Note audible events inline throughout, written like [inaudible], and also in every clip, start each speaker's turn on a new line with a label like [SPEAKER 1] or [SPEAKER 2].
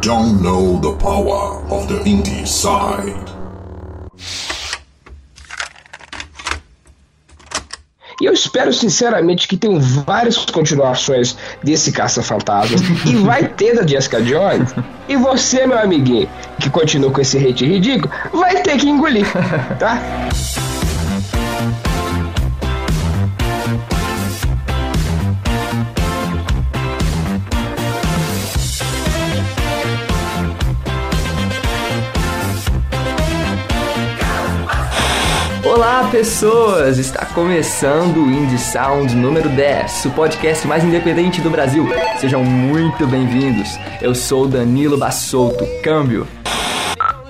[SPEAKER 1] don't know the power of the indie side.
[SPEAKER 2] E eu espero sinceramente que tenham várias continuações desse Caça-Fantasmas. e vai ter da Jessica Jones. E você, meu amiguinho, que continua com esse hate ridículo, vai ter que engolir, tá?
[SPEAKER 3] Pessoas! Está começando o Indie Sound número 10, o podcast mais independente do Brasil. Sejam muito bem-vindos. Eu sou Danilo Bassolto, câmbio.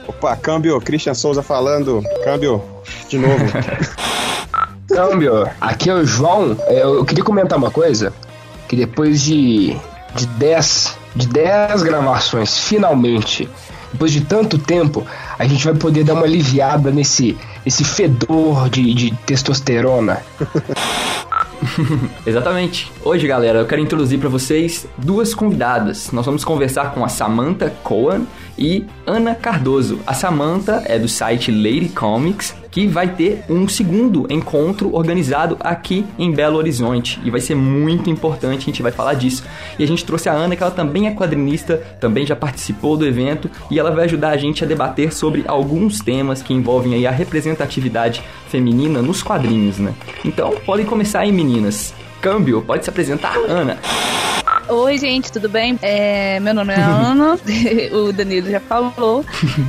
[SPEAKER 4] Opa, câmbio, Christian Souza falando. Câmbio, de novo. [laughs]
[SPEAKER 2] câmbio, aqui é o João. Eu queria comentar uma coisa, que depois de de 10 de 10 gravações, finalmente, depois de tanto tempo, a gente vai poder dar uma aliviada nesse esse fedor de, de testosterona. [laughs]
[SPEAKER 3] Exatamente. Hoje, galera, eu quero introduzir para vocês duas convidadas. Nós vamos conversar com a Samantha Cohen e Ana Cardoso. A Samantha é do site Lady Comics, que vai ter um segundo encontro organizado aqui em Belo Horizonte e vai ser muito importante, a gente vai falar disso. E a gente trouxe a Ana, que ela também é quadrinista, também já participou do evento e ela vai ajudar a gente a debater sobre alguns temas que envolvem aí a representatividade feminina nos quadrinhos, né? Então, podem começar aí, meninas. Câmbio, pode se apresentar, Ana.
[SPEAKER 5] Oi, gente, tudo bem? É, meu nome é Ana, [laughs] o Danilo já falou.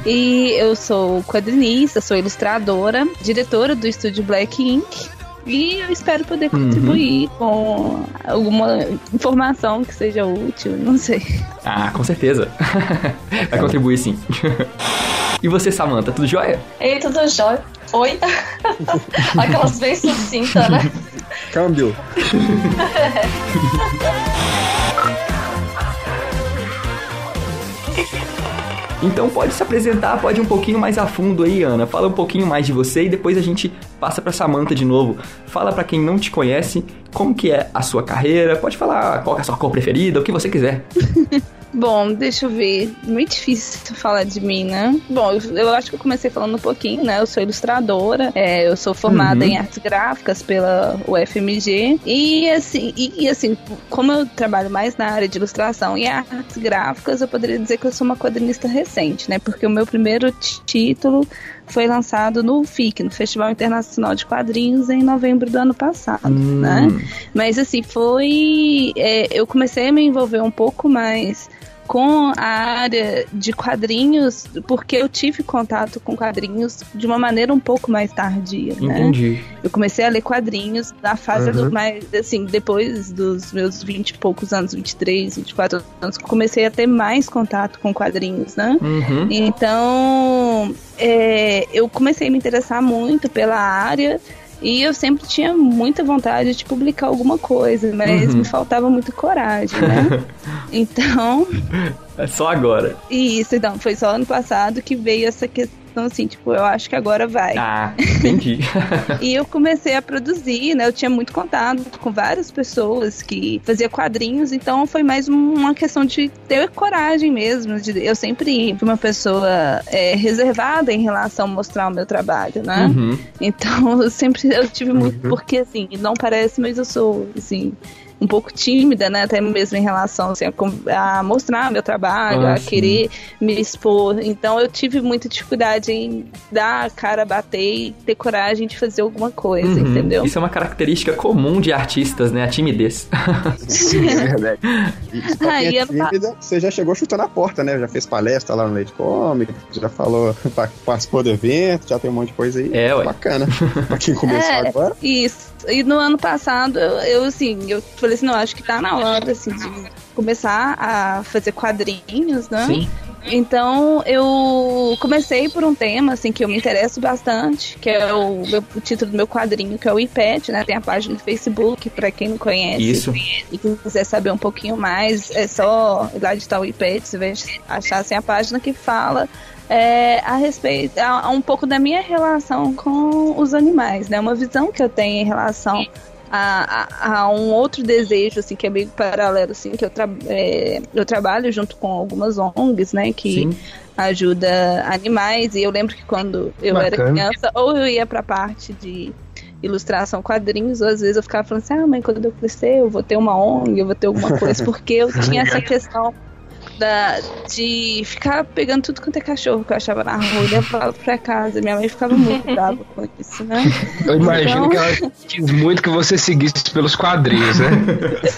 [SPEAKER 5] e eu sou quadrinista, sou ilustradora, diretora do estúdio Black Ink. E eu espero poder uhum. contribuir uhum. com alguma informação que seja útil, não sei.
[SPEAKER 3] Ah, com certeza. [laughs] Vai contribuir sim. [laughs] e você, Samanta, tudo jóia?
[SPEAKER 6] Ei, tudo jóia. Oi? Aquelas bem sucintas, né?
[SPEAKER 4] Câmbio.
[SPEAKER 3] Então pode se apresentar, pode ir um pouquinho mais a fundo aí, Ana. Fala um pouquinho mais de você e depois a gente passa para Samantha de novo. Fala para quem não te conhece como que é a sua carreira. Pode falar qual é a sua cor preferida, o que você quiser. [laughs]
[SPEAKER 5] Bom, deixa eu ver. Muito difícil falar de mim, né? Bom, eu, eu, acho que eu comecei falando um pouquinho, né? Eu sou ilustradora, é, eu sou formada uhum. em artes gráficas pela UFMG. E assim, e, e, assim, como eu trabalho mais na área de ilustração e artes gráficas, eu poderia dizer que eu sou uma quadrinista recente, né? Porque o meu primeiro título foi lançado no FIC, no Festival Internacional de Quadrinhos, em novembro do ano passado, hum. né? Mas assim, foi. É, eu comecei a me envolver um pouco mais com a área de quadrinhos, porque eu tive contato com quadrinhos de uma maneira um pouco mais tardia, né?
[SPEAKER 3] Entendi.
[SPEAKER 5] Eu comecei a ler quadrinhos na fase uhum. do mais, assim, depois dos meus 20 e poucos anos, 23, 24 anos, comecei a ter mais contato com quadrinhos, né?
[SPEAKER 3] Uhum.
[SPEAKER 5] Então, é, eu comecei a me interessar muito pela área e eu sempre tinha muita vontade de publicar alguma coisa, mas uhum. me faltava muito coragem, né? [laughs] então.
[SPEAKER 3] É só agora.
[SPEAKER 5] Isso, então, foi só ano passado que veio essa questão então, assim, tipo, eu acho que agora vai.
[SPEAKER 3] Ah, [laughs] entendi.
[SPEAKER 5] e eu comecei a produzir, né? Eu tinha muito contato com várias pessoas que faziam quadrinhos, então foi mais uma questão de ter coragem mesmo. De, eu sempre fui uma pessoa é, reservada em relação a mostrar o meu trabalho, né?
[SPEAKER 3] Uhum.
[SPEAKER 5] Então, [laughs] eu sempre eu tive muito, uhum. porque assim, não parece, mas eu sou, assim, um pouco tímida, né? Até mesmo em relação assim, a, a mostrar meu trabalho, ah, a sim. querer me expor. Então eu tive muita dificuldade em dar a cara, bater e ter coragem de fazer alguma coisa, uhum. entendeu?
[SPEAKER 3] Isso é uma característica comum de artistas, né? A timidez. [laughs]
[SPEAKER 4] Sim, é verdade. [laughs] E é tímida, você já chegou chutando a porta, né? Já fez palestra lá no Leite Comic, já falou, [laughs] participou do evento, já tem um monte de coisa aí.
[SPEAKER 3] É, ué.
[SPEAKER 4] Bacana. pra quem começou é, agora.
[SPEAKER 5] Isso. E no ano passado, eu, eu assim, eu falei assim, não, acho que tá na hora, assim, de começar a fazer quadrinhos, né?
[SPEAKER 3] Sim.
[SPEAKER 5] Então eu comecei por um tema assim que eu me interesso bastante, que é o, meu, o título do meu quadrinho, que é o iPad, né? Tem a página do Facebook para quem não conhece.
[SPEAKER 3] Isso.
[SPEAKER 5] E quiser saber um pouquinho mais, é só ir lá editar o iPad, você vai achar assim a página que fala é, a respeito, a, a um pouco da minha relação com os animais, né? Uma visão que eu tenho em relação a, a, a, um outro desejo, assim, que é meio paralelo, assim, que eu, tra é, eu trabalho junto com algumas ONGs, né, que Sim. ajuda animais, e eu lembro que quando eu Bacana. era criança, ou eu ia pra parte de ilustração, quadrinhos, ou às vezes eu ficava falando assim, ah, mãe, quando eu crescer eu vou ter uma ONG, eu vou ter alguma coisa, [laughs] porque eu tinha essa questão da, de ficar pegando tudo quanto é cachorro que eu achava na rua e levava pra casa. Minha mãe ficava muito [laughs] brava com isso, né?
[SPEAKER 2] Eu imagino então... que ela quis muito que você seguisse pelos quadrinhos, né?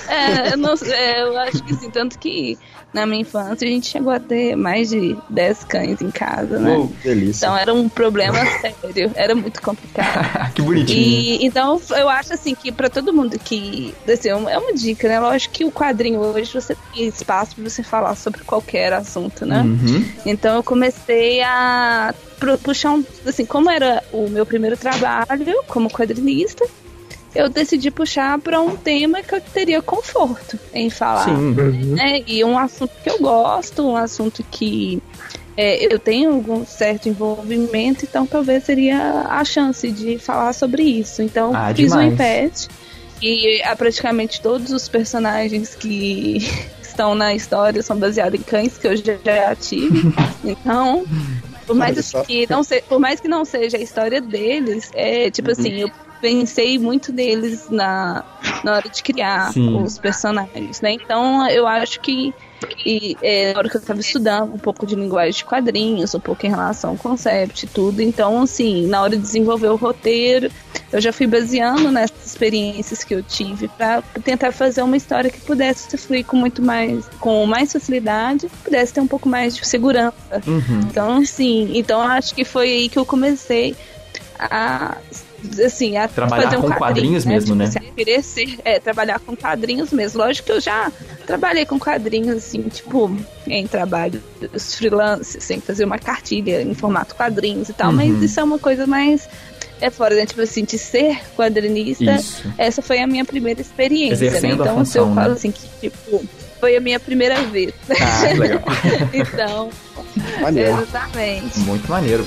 [SPEAKER 5] é, eu, não, é, eu acho que sim, tanto que na minha infância a gente chegou a ter mais de 10 cães em casa, né? Oh,
[SPEAKER 4] delícia.
[SPEAKER 5] Então era um problema [laughs] sério, era muito complicado. [laughs]
[SPEAKER 3] que bonitinho.
[SPEAKER 5] E, então eu acho assim que para todo mundo que. Assim, é uma dica, né? Lógico que o quadrinho hoje você tem espaço para você falar sobre qualquer assunto, né? Uhum. Então eu comecei a puxar um. Assim, como era o meu primeiro trabalho como quadrinista, eu decidi puxar para um tema que eu teria conforto em falar. Sim. Né? E um assunto que eu gosto, um assunto que é, eu tenho algum certo envolvimento, então talvez seria a chance de falar sobre isso. Então ah, fiz demais. um iPad e a, praticamente todos os personagens que [laughs] estão na história são baseados em cães que eu já, tive. [laughs] Então, por mais que não se, por mais que não seja a história deles, é tipo assim, eu pensei muito neles na, na hora de criar Sim. os personagens, né? Então eu acho que e, é, na hora que eu estava estudando um pouco de linguagem de quadrinhos, um pouco em relação ao concept e tudo, então assim, na hora de desenvolver o roteiro, eu já fui baseando nessas experiências que eu tive para tentar fazer uma história que pudesse fluir com muito mais, com mais facilidade, pudesse ter um pouco mais de segurança. Uhum. Então, assim, então acho que foi aí que eu comecei a assim, a
[SPEAKER 3] trabalhar fazer um com quadrinhos né? mesmo, tipo,
[SPEAKER 5] né? Querer ser, é, trabalhar com quadrinhos mesmo. Lógico que eu já trabalhei com quadrinhos, assim, tipo, em trabalho dos freelancers, sem assim, fazer uma cartilha em formato quadrinhos e tal, uhum. mas isso é uma coisa mais é fora, né? Tipo assim, de ser quadrinista, Isso. essa foi a minha primeira experiência, né? Exercendo né? Então, função, eu falo né? assim que, tipo, foi a minha primeira vez.
[SPEAKER 3] Ah, legal. [laughs]
[SPEAKER 5] então,
[SPEAKER 4] maneiro.
[SPEAKER 5] exatamente.
[SPEAKER 3] Muito maneiro.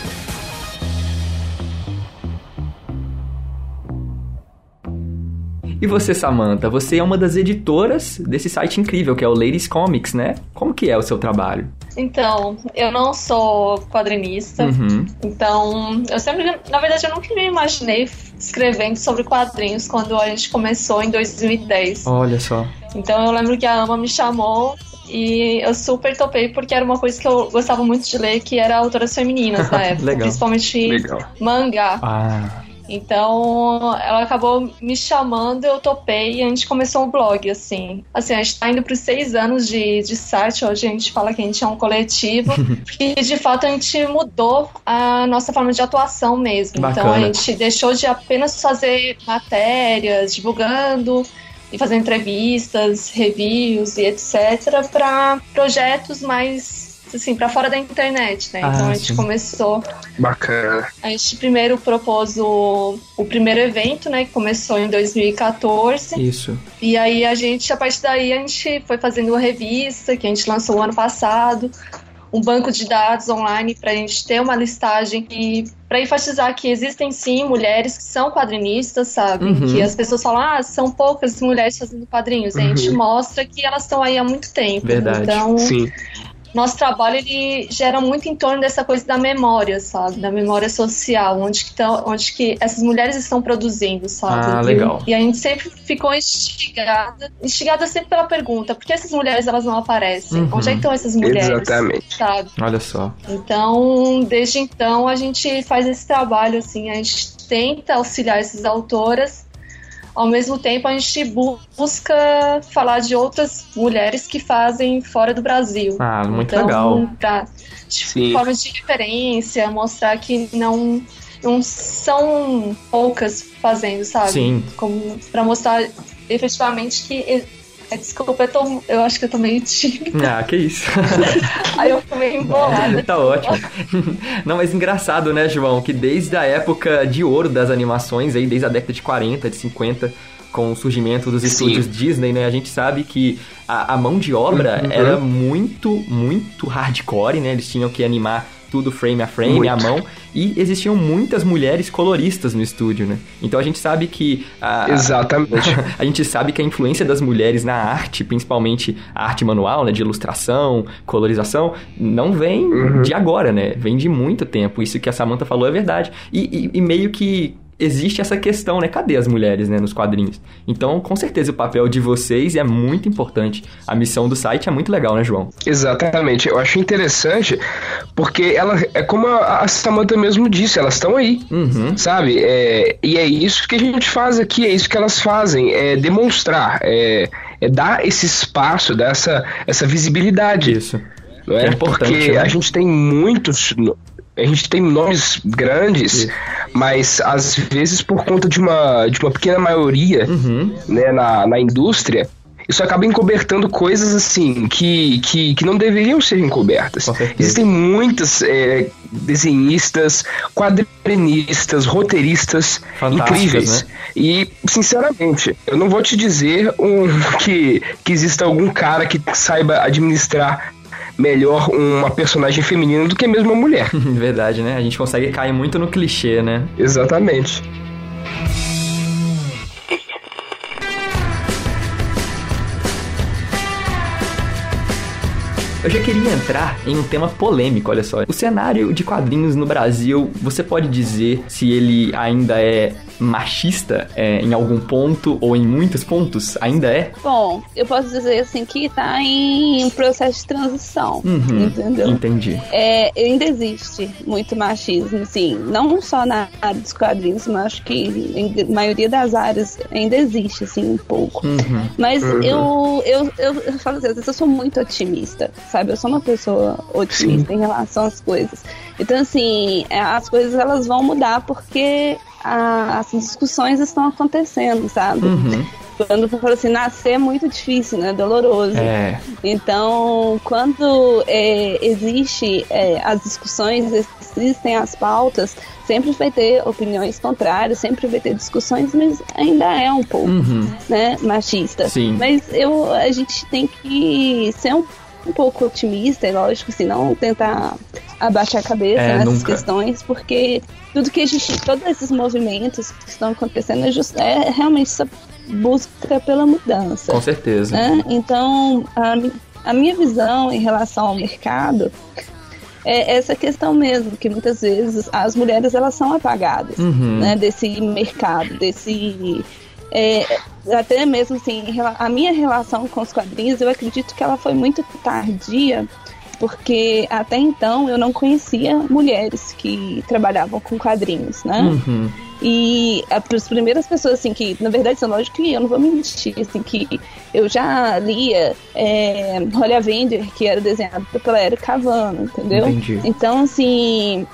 [SPEAKER 3] E você, Samantha, você é uma das editoras desse site incrível que é o Ladies Comics, né? Como que é o seu trabalho?
[SPEAKER 6] Então, eu não sou quadrinista, uhum. então eu sempre, na verdade, eu nunca me imaginei escrevendo sobre quadrinhos quando a gente começou em 2010.
[SPEAKER 3] Olha só.
[SPEAKER 6] Então eu lembro que a Ama me chamou e eu super topei porque era uma coisa que eu gostava muito de ler, que era autoras femininas [laughs] na época, Legal. principalmente Legal. mangá.
[SPEAKER 3] Ah.
[SPEAKER 6] Então, ela acabou me chamando, eu topei e a gente começou um blog, assim. Assim, a gente tá indo pros seis anos de, de site, hoje a gente fala que a gente é um coletivo, [laughs] e de fato a gente mudou a nossa forma de atuação mesmo. Bacana. Então, a gente deixou de apenas fazer matérias, divulgando e fazer entrevistas, reviews e etc., para projetos mais assim, para fora da internet, né? Ah, então a gente sim. começou.
[SPEAKER 2] Bacana.
[SPEAKER 6] A gente primeiro propôs o, o primeiro evento, né? Que começou em 2014.
[SPEAKER 3] Isso.
[SPEAKER 6] E aí a gente, a partir daí, a gente foi fazendo uma revista que a gente lançou o ano passado um banco de dados online para a gente ter uma listagem e para enfatizar que existem sim mulheres que são quadrinistas, sabe? Uhum. Que as pessoas falam, ah, são poucas mulheres fazendo quadrinhos. Uhum. A gente uhum. mostra que elas estão aí há muito tempo.
[SPEAKER 3] Verdade.
[SPEAKER 6] Então,
[SPEAKER 2] sim
[SPEAKER 6] nosso trabalho ele gera muito em torno dessa coisa da memória, sabe? Da memória social, onde que, tão, onde que essas mulheres estão produzindo, sabe?
[SPEAKER 3] Ah, legal.
[SPEAKER 6] E, e a gente sempre ficou instigada, instigada sempre pela pergunta, por que essas mulheres elas não aparecem? Uhum. Onde é que estão essas mulheres?
[SPEAKER 2] Exatamente.
[SPEAKER 6] Sabe?
[SPEAKER 3] Olha só.
[SPEAKER 6] Então, desde então, a gente faz esse trabalho, assim, a gente tenta auxiliar essas autoras ao mesmo tempo, a gente busca falar de outras mulheres que fazem fora do Brasil.
[SPEAKER 3] Ah, muito então, legal.
[SPEAKER 6] Pra, de Sim. forma de referência, mostrar que não, não são poucas fazendo, sabe?
[SPEAKER 3] Sim.
[SPEAKER 6] Como para mostrar efetivamente que desculpa, eu, tô, eu acho que eu tô meio tímida. [laughs]
[SPEAKER 3] Ah, que isso. [laughs]
[SPEAKER 6] Aí eu fico meio embolada.
[SPEAKER 3] tá ótimo. [laughs] Não, mas engraçado, né, João? Que desde a época de ouro das animações, aí, desde a década de 40, de 50, com o surgimento dos estúdios Sim. Disney, né? A gente sabe que a, a mão de obra uhum. era muito, muito hardcore, né? Eles tinham que animar tudo frame a frame, Muito. à mão. E existiam muitas mulheres coloristas no estúdio, né? Então a gente sabe que. A,
[SPEAKER 2] Exatamente.
[SPEAKER 3] A, [laughs] a, gente sabe que a influência das mulheres na arte, principalmente a arte manual, né? De ilustração, colorização, não vem uhum. de agora, né? Vem de muito tempo. Isso que a Samantha falou é verdade. e, e, e meio que existe essa questão, né? Cadê as mulheres, né, nos quadrinhos? Então, com certeza, o papel de vocês é muito importante. A missão do site é muito legal, né, João?
[SPEAKER 2] Exatamente. Eu acho interessante porque ela é como a Samantha mesmo disse, elas estão aí, uhum. sabe? É, e é isso que a gente faz aqui, é isso que elas fazem, é demonstrar, é, é dar esse espaço, dar essa, essa visibilidade.
[SPEAKER 3] Isso.
[SPEAKER 2] Não é? é Porque né? a gente tem muitos a gente tem nomes grandes, mas às vezes por conta de uma, de uma pequena maioria uhum. né, na, na indústria, isso acaba encobertando coisas assim que, que, que não deveriam ser encobertas. Existem muitas é, desenhistas, quadrinistas, roteiristas incríveis. Né? E, sinceramente, eu não vou te dizer um, [laughs] que, que exista algum cara que saiba administrar melhor uma personagem feminina do que mesmo uma mulher. [laughs]
[SPEAKER 3] Verdade, né? A gente consegue cair muito no clichê, né?
[SPEAKER 2] Exatamente.
[SPEAKER 3] Eu já queria entrar em um tema polêmico, olha só. O cenário de quadrinhos no Brasil, você pode dizer se ele ainda é machista é, em algum ponto ou em muitos pontos? Ainda é?
[SPEAKER 5] Bom, eu posso dizer assim que tá em processo de transição, uhum, entendeu?
[SPEAKER 3] Entendi.
[SPEAKER 5] É, ainda existe muito machismo, sim. Não só na área dos quadrinhos, mas acho que em maioria das áreas ainda existe, assim, um pouco. Uhum, mas uhum. Eu, eu, eu, eu falo assim, eu sou muito otimista, sabe? Eu sou uma pessoa otimista sim. em relação às coisas. Então, assim, é, as coisas elas vão mudar porque a, as discussões estão acontecendo, sabe? Uhum. Quando eu falo assim, nascer é muito difícil, né? Doloroso. É. Então, quando é, existe é, as discussões, existem as pautas, sempre vai ter opiniões contrárias, sempre vai ter discussões, mas ainda é um pouco, uhum. né, machista.
[SPEAKER 3] Sim.
[SPEAKER 5] Mas eu, a gente tem que ser um, um pouco otimista, é lógico, se não tentar abaixar a cabeça é, nessas nunca. questões, porque tudo que a gente, todos esses movimentos que estão acontecendo é, just, é realmente essa busca pela mudança.
[SPEAKER 3] Com certeza.
[SPEAKER 5] Né? Então, a, a minha visão em relação ao mercado é essa questão mesmo, que muitas vezes as mulheres elas são apagadas uhum. né, desse mercado, desse. É, até mesmo assim, a minha relação com os quadrinhos, eu acredito que ela foi muito tardia porque até então eu não conhecia mulheres que trabalhavam com quadrinhos, né? Uhum. E as primeiras pessoas, assim, que, na verdade, são lógico que eu não vou mentir, assim, que eu já lia é, Holly Avenger, que era desenhado pela Eric Cavano, entendeu?
[SPEAKER 3] Entendi.
[SPEAKER 5] Então, assim,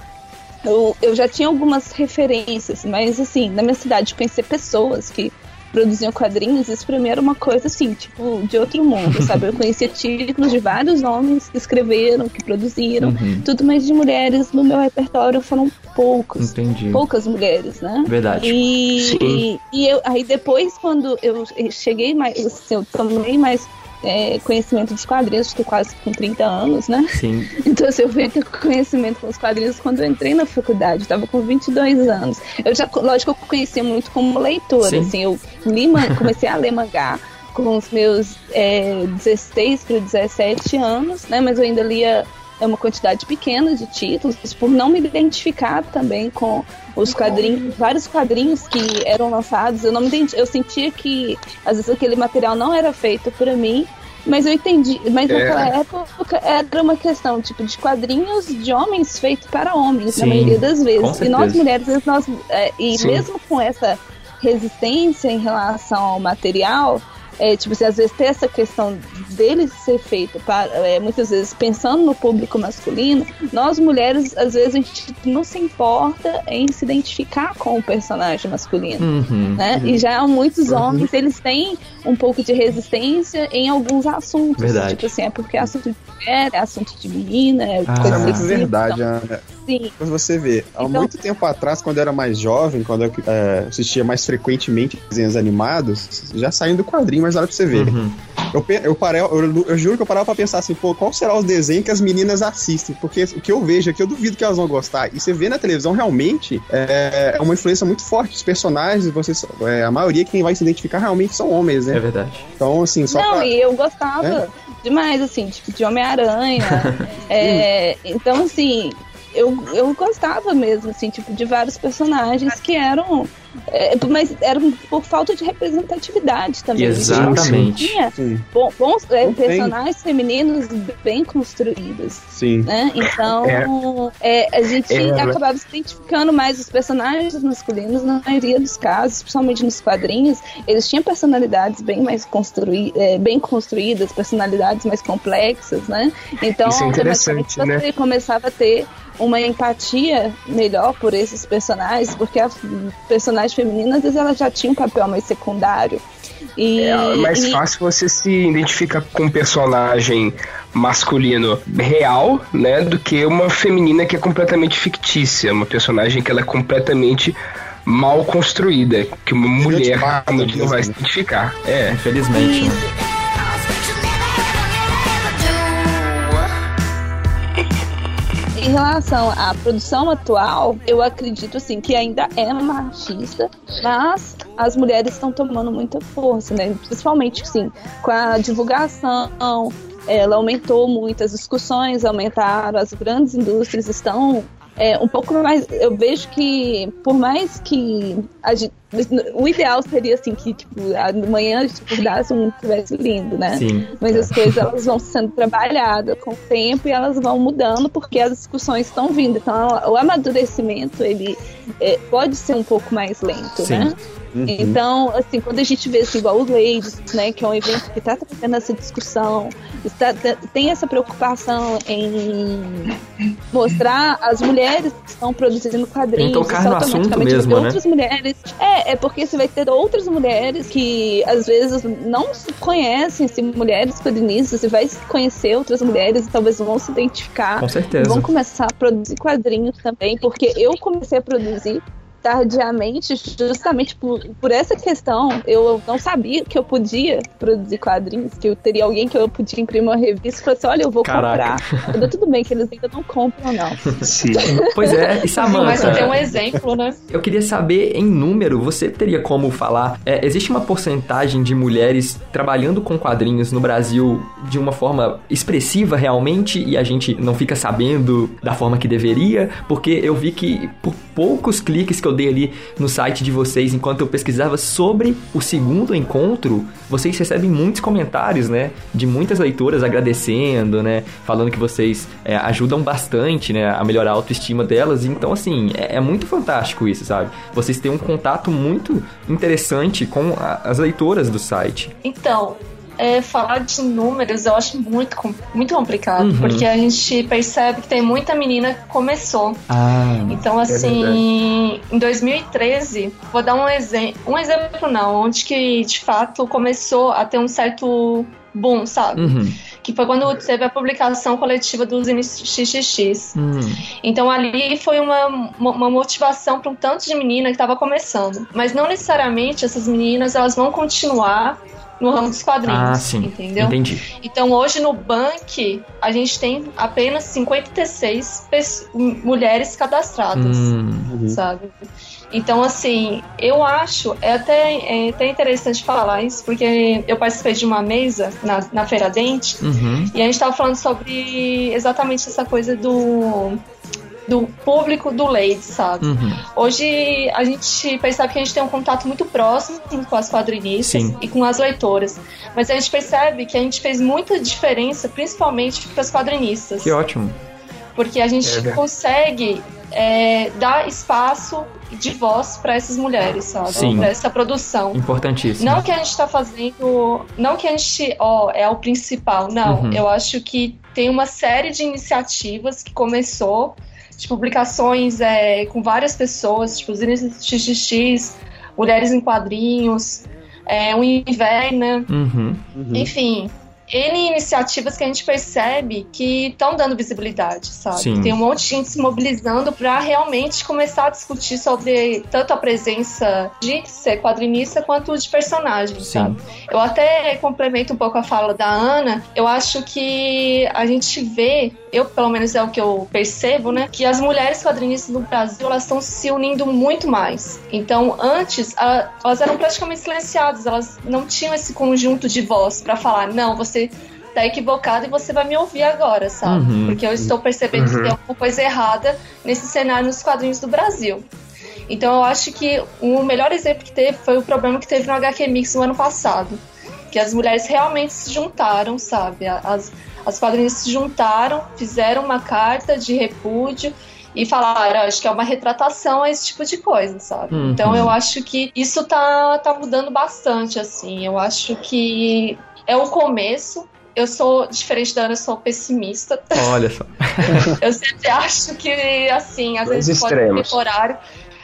[SPEAKER 5] eu, eu já tinha algumas referências, mas, assim, na minha cidade, conhecer pessoas que produziam quadrinhos, isso pra mim era uma coisa assim, tipo, de outro mundo, [laughs] sabe? Eu conhecia títulos de vários homens que escreveram, que produziram, uhum. tudo, mas de mulheres no meu repertório foram poucos.
[SPEAKER 3] Entendi.
[SPEAKER 5] Poucas mulheres, né?
[SPEAKER 3] Verdade.
[SPEAKER 5] E, e, e, eu, aí depois, quando eu cheguei mais, assim, eu tomei mais é, conhecimento dos quadrinhos, estou quase com 30 anos, né?
[SPEAKER 3] Sim. [laughs]
[SPEAKER 5] Então, assim, eu veio ter conhecimento com os quadrinhos quando eu entrei na faculdade, estava com 22 anos. Eu já, lógico, eu conhecia muito como leitora, Sim. assim, eu li, [laughs] comecei a ler mangá com os meus é, 16 para 17 anos, né? Mas eu ainda lia é uma quantidade pequena de títulos, por não me identificar também com os quadrinhos, vários quadrinhos que eram lançados, eu não me eu sentia que às vezes aquele material não era feito para mim, mas eu entendi, mas é. naquela época era uma questão tipo de quadrinhos de homens feitos para homens, Sim, na maioria das vezes. E nós mulheres, nós é, e Sim. mesmo com essa resistência em relação ao material, é, tipo, assim, às vezes ter essa questão dele ser feito para, é, muitas vezes pensando no público masculino, nós mulheres, às vezes, a gente não se importa em se identificar com o personagem masculino, uhum, né? Uhum. E já muitos uhum. homens, eles têm um pouco de resistência em alguns assuntos.
[SPEAKER 3] Verdade.
[SPEAKER 5] Tipo assim, é porque é assunto de mulher, é assunto de menina, é ah, coisa
[SPEAKER 4] é muito verdade, então, Sim. Mas você vê, há então, muito tempo atrás, quando eu era mais jovem, quando eu é, assistia mais frequentemente desenhos animados, já saindo do quadrinho, mas olha pra você ver. Uhum. eu, eu, parei, eu, eu, juro que eu parava pra pensar assim, pô, qual será os desenhos que as meninas assistem? Porque o que eu vejo aqui, eu duvido que elas vão gostar. E você vê na televisão, realmente, é, é uma influência muito forte. Os personagens, vocês, é, a maioria quem vai se identificar realmente são homens, né?
[SPEAKER 3] É verdade.
[SPEAKER 4] Então, assim, só
[SPEAKER 5] Não,
[SPEAKER 4] pra...
[SPEAKER 5] e eu gostava é? demais, assim, tipo, de Homem-Aranha. [laughs] é, então, assim, eu, eu gostava mesmo, assim, tipo, de vários personagens que eram. É, mas eram por falta de representatividade também.
[SPEAKER 3] Exatamente.
[SPEAKER 5] Tinha bom, bons é, personagens femininos bem construídos.
[SPEAKER 4] Sim.
[SPEAKER 5] Né? Então, é. a gente é, acabava se identificando mais os personagens masculinos na maioria dos casos, principalmente nos quadrinhos. Eles tinham personalidades bem mais construí é, bem construídas, personalidades mais complexas, né? Então,
[SPEAKER 2] Isso é interessante,
[SPEAKER 5] você
[SPEAKER 2] né?
[SPEAKER 5] começava a ter uma empatia melhor por esses personagens, porque as personagens femininas, às vezes, elas já tinham um papel mais secundário. E,
[SPEAKER 2] é mais
[SPEAKER 5] e...
[SPEAKER 2] fácil você se identificar com um personagem masculino real, né, do que uma feminina que é completamente fictícia, uma personagem que ela é completamente mal construída, que uma mulher não vai se identificar. É,
[SPEAKER 3] infelizmente. Né?
[SPEAKER 5] Em relação à produção atual, eu acredito assim que ainda é machista, mas as mulheres estão tomando muita força, né? Principalmente assim, com a divulgação, ela aumentou muito, as discussões aumentaram, as grandes indústrias estão é, um pouco mais. Eu vejo que, por mais que. Gente, o ideal seria assim que, tipo, amanhã a gente acordasse um tivesse lindo, né?
[SPEAKER 3] Sim.
[SPEAKER 5] Mas as coisas elas vão sendo trabalhadas com o tempo e elas vão mudando porque as discussões estão vindo. Então o amadurecimento ele é, pode ser um pouco mais lento,
[SPEAKER 3] Sim.
[SPEAKER 5] né?
[SPEAKER 3] Uhum.
[SPEAKER 5] Então, assim, quando a gente vê assim, igual o Ladies, né, que é um evento que está trazendo essa discussão, está, tem essa preocupação em mostrar as mulheres que estão produzindo quadrinhos.
[SPEAKER 3] Então, tocar no assunto mesmo, né?
[SPEAKER 5] outras mulheres. É, é porque você vai ter outras mulheres que às vezes não se conhecem, assim, mulheres quadrinistas, você vai conhecer outras mulheres e talvez vão se identificar.
[SPEAKER 3] Com certeza.
[SPEAKER 5] Vão começar a produzir quadrinhos também, porque eu comecei a produzir tardiamente, justamente por, por essa questão, eu não sabia que eu podia produzir quadrinhos, que eu teria alguém que eu podia imprimir uma revista e falar assim, olha, eu vou
[SPEAKER 3] Caraca.
[SPEAKER 5] comprar. tudo bem que eles ainda não compram, não. [laughs]
[SPEAKER 2] Sim.
[SPEAKER 3] Pois é, e Samantha...
[SPEAKER 6] Mas tem um exemplo, né?
[SPEAKER 3] Eu queria saber, em número, você teria como falar, é, existe uma porcentagem de mulheres trabalhando com quadrinhos no Brasil de uma forma expressiva realmente e a gente não fica sabendo da forma que deveria? Porque eu vi que por poucos cliques que eu dei ali no site de vocês enquanto eu pesquisava sobre o segundo encontro, vocês recebem muitos comentários, né? De muitas leitoras agradecendo, né? Falando que vocês é, ajudam bastante, né? A melhorar a autoestima delas. Então, assim, é, é muito fantástico isso, sabe? Vocês têm um contato muito interessante com a, as leitoras do site.
[SPEAKER 6] Então, é, falar de números eu acho muito, muito complicado, uhum. porque a gente percebe que tem muita menina que começou.
[SPEAKER 3] Ah,
[SPEAKER 6] então,
[SPEAKER 3] é
[SPEAKER 6] assim, é em 2013, vou dar um exemplo, um exemplo não, onde que de fato começou a ter um certo boom, sabe?
[SPEAKER 3] Uhum.
[SPEAKER 6] Que foi quando teve a publicação coletiva dos XXX.
[SPEAKER 3] Uhum.
[SPEAKER 6] Então ali foi uma, uma motivação para um tanto de menina que estava começando. Mas não necessariamente essas meninas elas vão continuar no ramo dos quadrinhos.
[SPEAKER 3] Ah, sim.
[SPEAKER 6] Entendeu?
[SPEAKER 3] Entendi.
[SPEAKER 6] Então hoje no Bank a gente tem apenas 56 mulheres cadastradas,
[SPEAKER 3] uhum.
[SPEAKER 6] sabe? Então, assim, eu acho, é até, é até interessante falar isso, porque eu participei de uma mesa na, na Feira Dente
[SPEAKER 3] uhum.
[SPEAKER 6] e a gente estava falando sobre exatamente essa coisa do do público do Lady, sabe?
[SPEAKER 3] Uhum.
[SPEAKER 6] Hoje a gente percebe que a gente tem um contato muito próximo com as quadrinistas
[SPEAKER 3] Sim.
[SPEAKER 6] e com as leitoras. Mas a gente percebe que a gente fez muita diferença, principalmente para as quadrinistas.
[SPEAKER 3] Que ótimo.
[SPEAKER 6] Porque a gente
[SPEAKER 2] É.
[SPEAKER 6] consegue é, dar espaço de voz para essas mulheres, sabe?
[SPEAKER 3] Sim.
[SPEAKER 6] Para essa produção.
[SPEAKER 3] Importantíssimo.
[SPEAKER 6] Não que a gente tá fazendo. Não que a gente, ó, é o principal. Não.
[SPEAKER 3] Uhum.
[SPEAKER 6] Eu acho que tem uma série de iniciativas que começou, de publicações é, com várias pessoas, tipo os XXX, Mulheres em Quadrinhos, é, o Inverna,
[SPEAKER 3] Uhum.
[SPEAKER 4] Uhum.
[SPEAKER 6] enfim. N iniciativas que a gente percebe que estão dando visibilidade, sabe?
[SPEAKER 3] Sim.
[SPEAKER 6] Tem um monte de gente se mobilizando para realmente começar a discutir sobre tanto a presença de ser quadrinista quanto de personagem,
[SPEAKER 3] Sim.
[SPEAKER 6] sabe? Eu até complemento um pouco a fala da Ana. Eu acho que a gente vê, eu pelo menos é o que eu percebo, né? Que as mulheres quadrinistas no Brasil elas estão se unindo muito mais. Então, antes, elas eram praticamente silenciadas, elas não tinham esse conjunto de voz para falar, não, você tá equivocado e você vai me ouvir agora, sabe?
[SPEAKER 3] Uhum.
[SPEAKER 6] Porque eu estou percebendo que
[SPEAKER 2] Uhum.
[SPEAKER 6] tem alguma coisa errada nesse cenário nos quadrinhos do Brasil. Então eu acho que o melhor exemplo que teve foi o problema que teve no HQ Mix no ano passado. Que as mulheres realmente se juntaram, sabe? As, as quadrinistas se juntaram, fizeram uma carta de repúdio e falaram, "Ah, acho que é uma retratação a esse tipo de coisa, sabe?
[SPEAKER 3] Uhum.
[SPEAKER 6] Então eu acho que isso tá, tá mudando bastante, assim. Eu acho que é o começo. Eu sou, diferente da Ana, eu sou pessimista.
[SPEAKER 3] Olha só. [laughs]
[SPEAKER 6] Eu sempre acho que, assim, às
[SPEAKER 2] Dois
[SPEAKER 6] vezes pode ser
[SPEAKER 2] extremos.
[SPEAKER 6] temporário.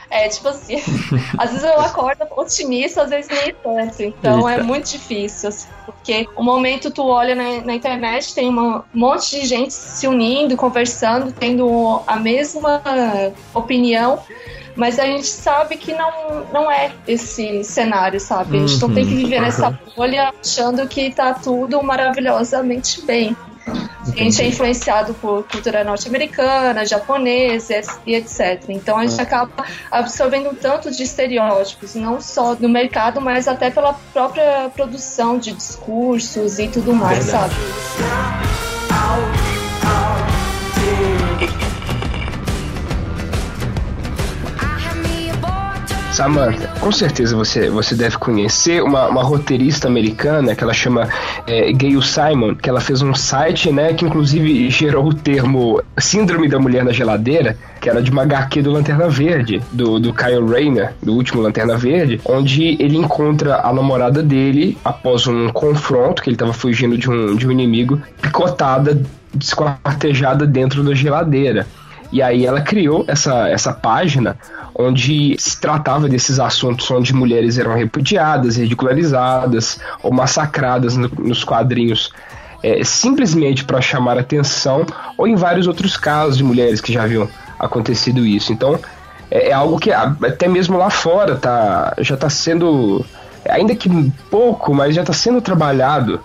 [SPEAKER 6] É, tipo assim, [laughs] às vezes eu acordo otimista, às vezes nem tanto. Então
[SPEAKER 3] Eita.
[SPEAKER 6] é muito difícil, assim, porque o momento tu olha na, na internet, tem uma- um monte de gente se unindo, conversando, tendo a mesma opinião, mas a gente sabe que não, não é esse cenário, sabe? A gente não
[SPEAKER 3] Uhum.
[SPEAKER 6] tem que viver nessa bolha achando que tá tudo maravilhosamente bem. A gente é influenciado por cultura norte-americana, japonesa e etc. Então a gente acaba absorvendo um tanto de estereótipos, não só no mercado, mas até pela própria produção de discursos e tudo mais, sabe?
[SPEAKER 2] Samantha, com certeza você, você deve conhecer uma, uma roteirista americana que ela chama é, Gayle Simon, que ela fez um site, né, que inclusive gerou o termo Síndrome da Mulher na Geladeira, que era de uma HQ do Lanterna Verde, do, do Kyle Rayner, do último Lanterna Verde, onde ele encontra a namorada dele após um confronto, que ele estava fugindo de um, de um inimigo, picotada, desquartejada dentro da geladeira. E aí ela criou essa, essa página onde se tratava desses assuntos onde mulheres eram repudiadas, ridicularizadas ou massacradas no- nos quadrinhos é, simplesmente para chamar atenção ou em vários outros casos de mulheres que já haviam acontecido isso. Então é, é algo que até mesmo lá fora tá, já está sendo, ainda que pouco, mas já está sendo trabalhado.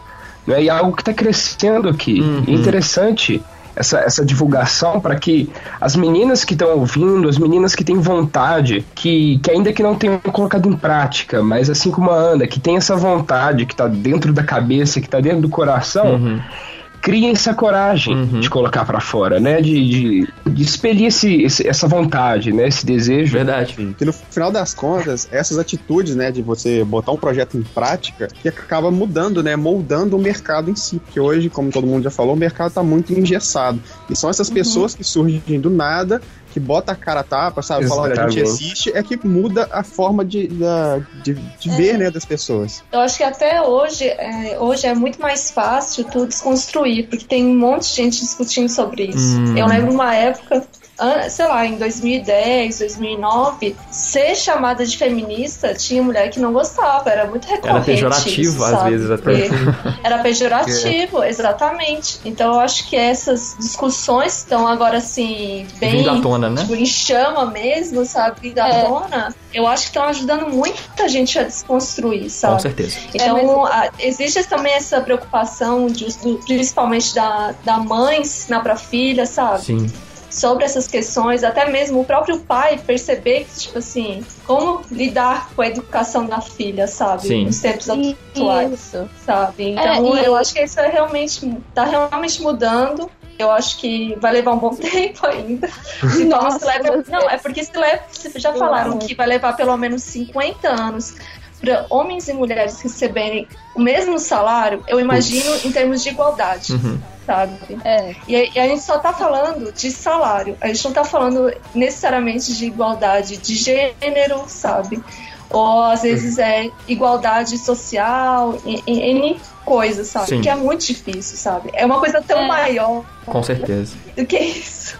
[SPEAKER 2] Né? E é algo que está crescendo aqui. É interessante essa, essa divulgação para que as meninas que estão ouvindo, as meninas que têm vontade, que, que ainda que não tenham colocado em prática, mas assim como a Ana, que tem essa vontade, que está dentro da cabeça, que está dentro do coração, criem essa coragem
[SPEAKER 3] Uhum.
[SPEAKER 2] de colocar para fora, né? De, de, de expelir esse, esse- essa vontade, né? Esse desejo.
[SPEAKER 3] Verdade.
[SPEAKER 4] Que no final das contas, essas atitudes, né, de você botar um projeto em prática, que acaba mudando, né, moldando o mercado em si. Porque hoje, como todo mundo já falou, o mercado tá muito engessado. E são essas pessoas que surgem do nada, que bota a cara a tapa, sabe? Fala, olha, a gente existe, é que muda a forma de, de, de ver, né, das pessoas.
[SPEAKER 6] Eu acho que até hoje é, hoje é muito mais fácil tu desconstruir, porque tem um monte de gente discutindo sobre isso.
[SPEAKER 3] Hum.
[SPEAKER 6] Eu lembro uma época, sei lá, em 2010, 2009, ser chamada de feminista tinha mulher que não gostava, era muito recorrente.
[SPEAKER 3] Era pejorativo,
[SPEAKER 6] isso,
[SPEAKER 3] às
[SPEAKER 6] sabe?
[SPEAKER 3] vezes, até. [laughs]
[SPEAKER 6] Era pejorativo, exatamente. Então eu acho que essas discussões estão agora assim, bem
[SPEAKER 3] Vindo à tona, né?
[SPEAKER 6] tipo, em chama mesmo, sabe? Vindo à
[SPEAKER 5] É.
[SPEAKER 6] tona. Eu acho que estão ajudando muita gente a desconstruir,
[SPEAKER 3] Com
[SPEAKER 6] sabe?
[SPEAKER 3] certeza.
[SPEAKER 6] Então,
[SPEAKER 5] É,
[SPEAKER 6] a- existe também essa preocupação, de, do- principalmente da, da mãe ensinar pra filha, sabe?
[SPEAKER 3] Sim.
[SPEAKER 6] Sobre essas questões, até mesmo o próprio pai perceber que, tipo assim, como lidar com a educação da filha, sabe?
[SPEAKER 3] Sim.
[SPEAKER 6] Nos tempos atuais,
[SPEAKER 5] Isso.
[SPEAKER 6] sabe? Então,
[SPEAKER 5] É, e-
[SPEAKER 6] eu acho que isso é realmente, tá realmente mudando. Eu acho que vai levar um bom [laughs] tempo ainda. Então,
[SPEAKER 5] Nossa,
[SPEAKER 6] se leva- não, é porque se leva, se já falaram que vai levar pelo menos 50 anos para homens e mulheres receberem o mesmo salário, eu imagino em termos de igualdade,
[SPEAKER 3] Uhum.
[SPEAKER 6] Sabe?
[SPEAKER 5] É.
[SPEAKER 6] E, a- e a gente só tá falando de salário, a gente não tá falando necessariamente de igualdade de gênero, sabe? Ou às vezes é igualdade social, em, N coisas, sabe?
[SPEAKER 3] Sim.
[SPEAKER 6] Que é muito difícil, sabe? É uma coisa tão
[SPEAKER 5] É.
[SPEAKER 6] maior
[SPEAKER 3] Com certeza.
[SPEAKER 6] do que isso.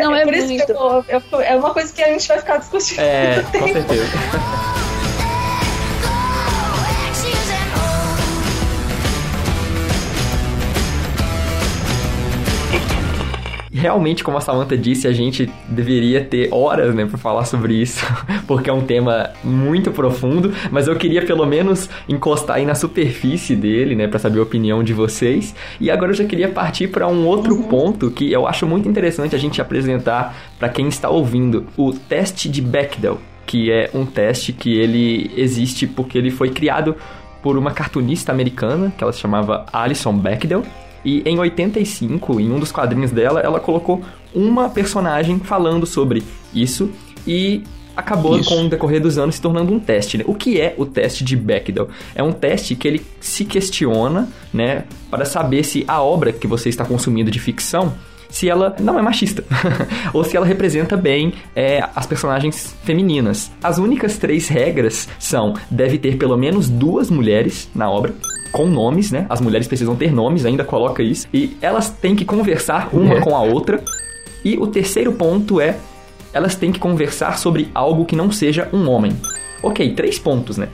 [SPEAKER 5] Não, é
[SPEAKER 6] por isso
[SPEAKER 5] muito.
[SPEAKER 6] que eu, eu- é uma coisa que a gente vai ficar discutindo.
[SPEAKER 3] É, [laughs]
[SPEAKER 6] muito
[SPEAKER 3] com certeza. Realmente, como a Samantha disse, a gente deveria ter horas, né, para falar sobre isso, [laughs] porque é um tema muito profundo, mas eu queria pelo menos encostar aí na superfície dele, né, para saber a opinião de vocês. E agora eu já queria partir para um outro uhum. ponto que eu acho muito interessante a gente apresentar para quem está ouvindo, o teste de Bechdel, que é um teste que ele existe porque ele foi criado por uma cartunista americana, que ela se chamava Alison Bechdel, e em 85, em um dos quadrinhos dela, ela colocou uma personagem falando sobre isso e acabou Isso. com o decorrer dos anos se tornando um teste. Né? O que é o teste de Bechdel? É um teste que ele se questiona, né, para saber se a obra que você está consumindo de ficção se ela não é machista [laughs] ou se ela representa bem é, as personagens femininas. As únicas três regras são: deve ter pelo menos duas mulheres na obra com nomes, né? As mulheres precisam ter nomes, ainda coloca isso. E elas têm que conversar uma é. com a outra. E o terceiro ponto é elas têm que conversar sobre algo que não seja um homem. Ok, três pontos, né?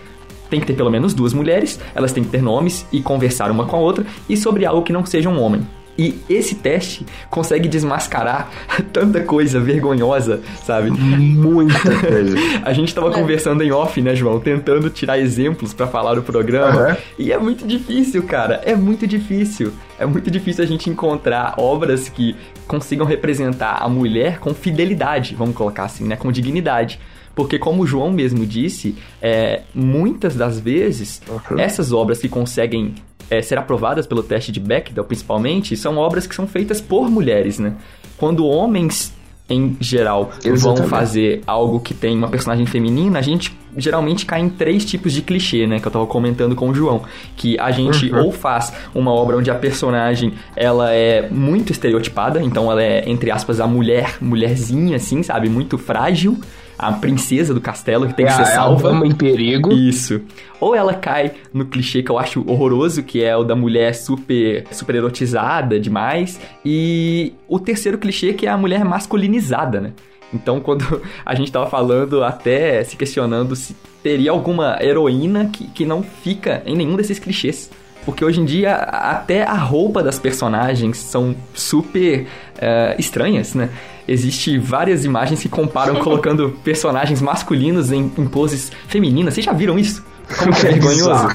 [SPEAKER 3] Tem que ter pelo menos duas mulheres, elas têm que ter nomes e conversar uma com a outra, e sobre algo que não seja um homem. E esse teste consegue desmascarar [laughs] tanta coisa vergonhosa, sabe?
[SPEAKER 2] Muita [laughs] coisa.
[SPEAKER 3] a gente tava é. conversando em off, né, João? Tentando tirar exemplos para falar do programa. Uhum. E é muito difícil, cara. É muito difícil. É muito difícil a gente encontrar obras que consigam representar a mulher com fidelidade, vamos colocar assim, né? Com dignidade. Porque, como o João mesmo disse, é, muitas das vezes, uhum. essas obras que conseguem é, ser aprovadas pelo teste de Bechdel, principalmente, são obras que são feitas por mulheres, né? Quando homens em geral Exatamente. vão fazer algo que tem uma personagem feminina, a gente geralmente cai em três tipos de clichê, né? Que eu tava comentando com o João. Que a gente uhum. ou faz uma obra onde a personagem ela é muito estereotipada, então ela é, entre aspas, a mulher, mulherzinha, assim, sabe? Muito frágil a princesa do castelo que tem é, que ser salva.
[SPEAKER 2] É a em perigo.
[SPEAKER 3] Isso. Ou ela cai no clichê que eu acho horroroso, que é o da mulher super, super erotizada demais. E o terceiro clichê que é a mulher masculinizada, né? Então, [laughs] quando a gente tava falando, até se questionando se teria alguma heroína que, que não fica em nenhum desses clichês. Porque hoje em dia, até a roupa das personagens são super uh, estranhas, né? Existem várias imagens que comparam colocando [laughs] personagens masculinos em, em poses femininas. Vocês já viram isso? Como que é [laughs] vergonhoso?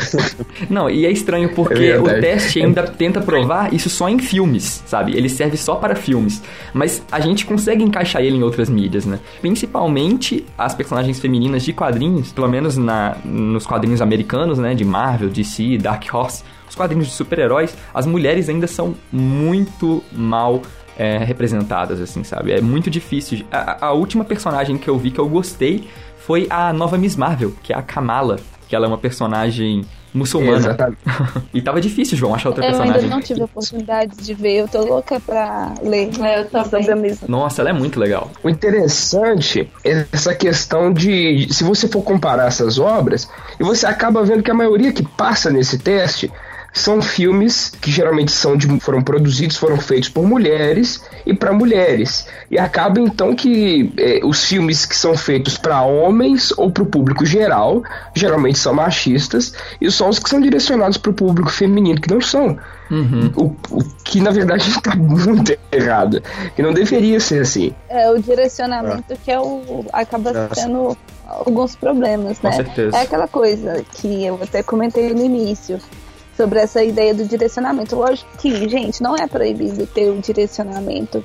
[SPEAKER 3] [laughs] Não, e é estranho porque é o teste ainda tenta provar isso só em filmes, sabe? Ele serve só para filmes. Mas a gente consegue encaixar ele em outras mídias, né? Principalmente as personagens femininas de quadrinhos, pelo menos na, nos quadrinhos americanos, né? De Marvel, DC, Dark Horse. Os quadrinhos de super-heróis, as mulheres ainda são muito mal é, representadas, assim, sabe? É muito difícil. A, a última personagem que eu vi que eu gostei foi a nova Miss Marvel, que é a Kamala, que ela é uma personagem muçulmana. Exatamente. [laughs] e tava difícil, João, achar outra
[SPEAKER 5] eu
[SPEAKER 3] personagem.
[SPEAKER 5] Eu ainda não tive a oportunidade de ver, eu tô louca pra ler é, eu Miss
[SPEAKER 3] Nossa, ela é muito legal.
[SPEAKER 2] O interessante é essa questão de, se você for comparar essas obras, e você acaba vendo que a maioria que passa nesse teste são filmes que geralmente são de, foram produzidos, foram feitos por mulheres e para mulheres. E acaba então que é, os filmes que são feitos para homens ou para o público geral, geralmente são machistas, e são os que são direcionados para o público feminino, que não são. Uhum. O, o, que na verdade está [laughs] muito errado. Que não deveria ser assim.
[SPEAKER 5] É o direcionamento que é o, acaba sendo alguns problemas, né?
[SPEAKER 3] Com certeza.
[SPEAKER 5] É aquela coisa que eu até comentei no início sobre essa ideia do direcionamento. Lógico que, gente, não é proibido ter o direcionamento.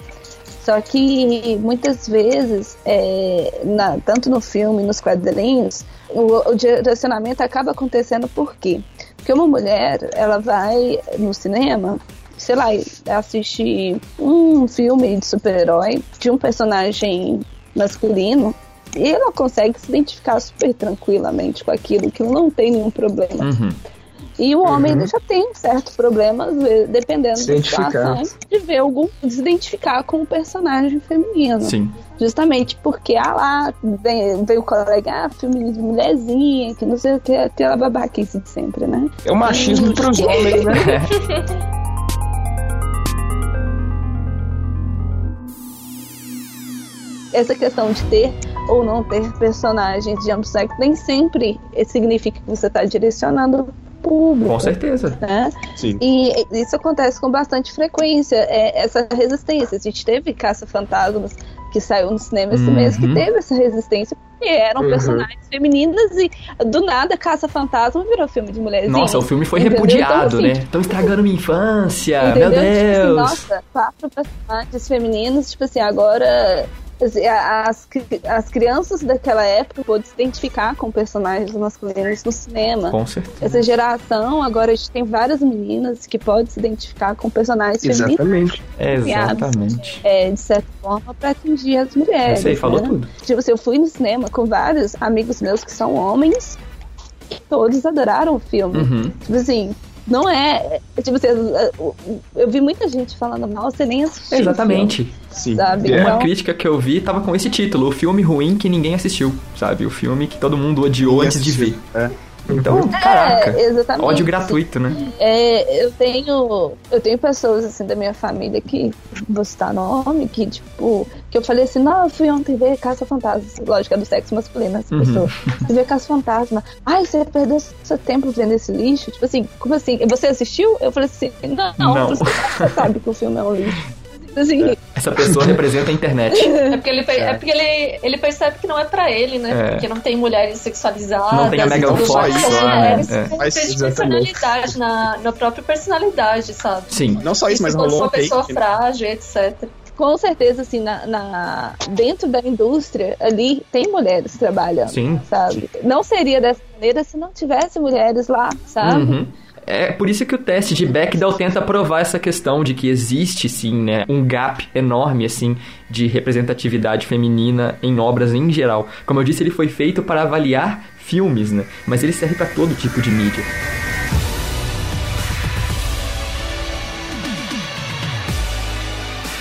[SPEAKER 5] Só que muitas vezes, é, na, tanto no filme, nos quadrinhos, o, o, direcionamento acaba acontecendo por quê? Porque uma mulher, ela vai no cinema, sei lá, assistir um filme de super-herói de um personagem masculino e ela consegue se identificar super tranquilamente com aquilo, que não tem nenhum problema. Uhum. E o homem uhum. já tem um certo problema, dependendo da situação, de ver algum, de se identificar com o personagem feminino.
[SPEAKER 3] Sim.
[SPEAKER 5] Justamente porque, ah lá, vem, vem o colega, ah, filme de mulherzinha, que não sei o que, aquela babaquice de sempre, né?
[SPEAKER 2] É o machismo e... pros homens, né? [laughs]
[SPEAKER 5] Essa questão de ter ou não ter personagens de ambos sexos nem sempre significa que você está direcionando público.
[SPEAKER 3] Com certeza.
[SPEAKER 5] Né?
[SPEAKER 4] Sim.
[SPEAKER 5] E isso acontece com bastante frequência, é, essa resistência. A gente teve Caça-Fantasmas que saiu no cinema esse
[SPEAKER 3] Uhum.
[SPEAKER 5] mês que teve essa resistência, porque eram
[SPEAKER 2] Uhum.
[SPEAKER 5] personagens femininas e do nada Caça-Fantasma virou filme de mulheres.
[SPEAKER 3] Nossa, o filme foi
[SPEAKER 5] Entendeu?
[SPEAKER 3] repudiado,
[SPEAKER 5] Então,
[SPEAKER 3] né?
[SPEAKER 5] assim,
[SPEAKER 3] Estão estragando minha infância,
[SPEAKER 5] Entendeu?
[SPEAKER 3] meu
[SPEAKER 5] Tipo assim,
[SPEAKER 3] Deus.
[SPEAKER 5] nossa, quatro personagens femininos, tipo assim, agora as, as crianças daquela época podem se identificar com personagens masculinos no cinema.
[SPEAKER 3] Com certeza.
[SPEAKER 5] Essa geração, agora a gente tem várias meninas que podem se identificar com personagens femininos,
[SPEAKER 2] Exatamente.
[SPEAKER 3] Exatamente.
[SPEAKER 5] é, de certa forma, para atingir as mulheres.
[SPEAKER 3] Você aí falou
[SPEAKER 5] né?
[SPEAKER 3] tudo.
[SPEAKER 5] Tipo assim, eu fui no cinema com vários amigos meus que são homens, que todos adoraram o filme.
[SPEAKER 3] Uhum.
[SPEAKER 5] Tipo assim, não é. é, Tipo assim, eu- eu vi muita gente falando mal, você nem assistiu.
[SPEAKER 3] Exatamente.
[SPEAKER 4] Sim.
[SPEAKER 5] sabe?
[SPEAKER 2] É.
[SPEAKER 3] Uma
[SPEAKER 5] Então,
[SPEAKER 3] crítica que eu vi tava com esse título: o filme ruim que ninguém assistiu, sabe? O filme que todo mundo odiou
[SPEAKER 4] Ninguém
[SPEAKER 3] antes de ver.
[SPEAKER 4] assistiu. É.
[SPEAKER 3] Então, caraca.
[SPEAKER 5] é, exatamente.
[SPEAKER 3] Ódio gratuito, né?
[SPEAKER 5] É, eu tenho eu tenho pessoas assim da minha família que vou citar nome que tipo que eu falei assim não eu fui ontem ver Caça Fantasma lógico é do sexo masculino essa
[SPEAKER 3] Uhum.
[SPEAKER 5] pessoa fui ver Caça Fantasma ai você perdeu seu tempo vendo esse lixo tipo assim como assim você assistiu eu falei assim não
[SPEAKER 3] Não.
[SPEAKER 5] você sabe que o filme é um lixo [laughs] Assim
[SPEAKER 3] Essa pessoa [laughs] representa a internet.
[SPEAKER 6] É porque, ele, pe- é porque ele, ele percebe que não é pra ele, né?
[SPEAKER 3] É.
[SPEAKER 6] Porque não tem mulheres sexualizadas.
[SPEAKER 3] Não tem a Megan
[SPEAKER 6] tudo
[SPEAKER 3] Fox
[SPEAKER 6] mais.
[SPEAKER 4] lá,
[SPEAKER 6] São
[SPEAKER 3] né?
[SPEAKER 6] mulheres
[SPEAKER 3] É.
[SPEAKER 4] Mas,
[SPEAKER 6] personalidade, na, na própria personalidade, sabe?
[SPEAKER 3] Sim.
[SPEAKER 4] Não só isso, mas rolou um
[SPEAKER 6] uma pessoa frágil, etc.
[SPEAKER 5] com certeza assim na, na- dentro da indústria ali tem mulheres trabalhando
[SPEAKER 3] Sim.
[SPEAKER 5] sabe não seria dessa maneira se não tivesse mulheres lá sabe
[SPEAKER 3] Uhum. É por isso que o teste de Bechdel tenta provar essa questão de que existe sim, né, um gap enorme assim de representatividade feminina em obras em geral. Como eu disse, ele foi feito para avaliar filmes, né? Mas ele serve para todo tipo de mídia.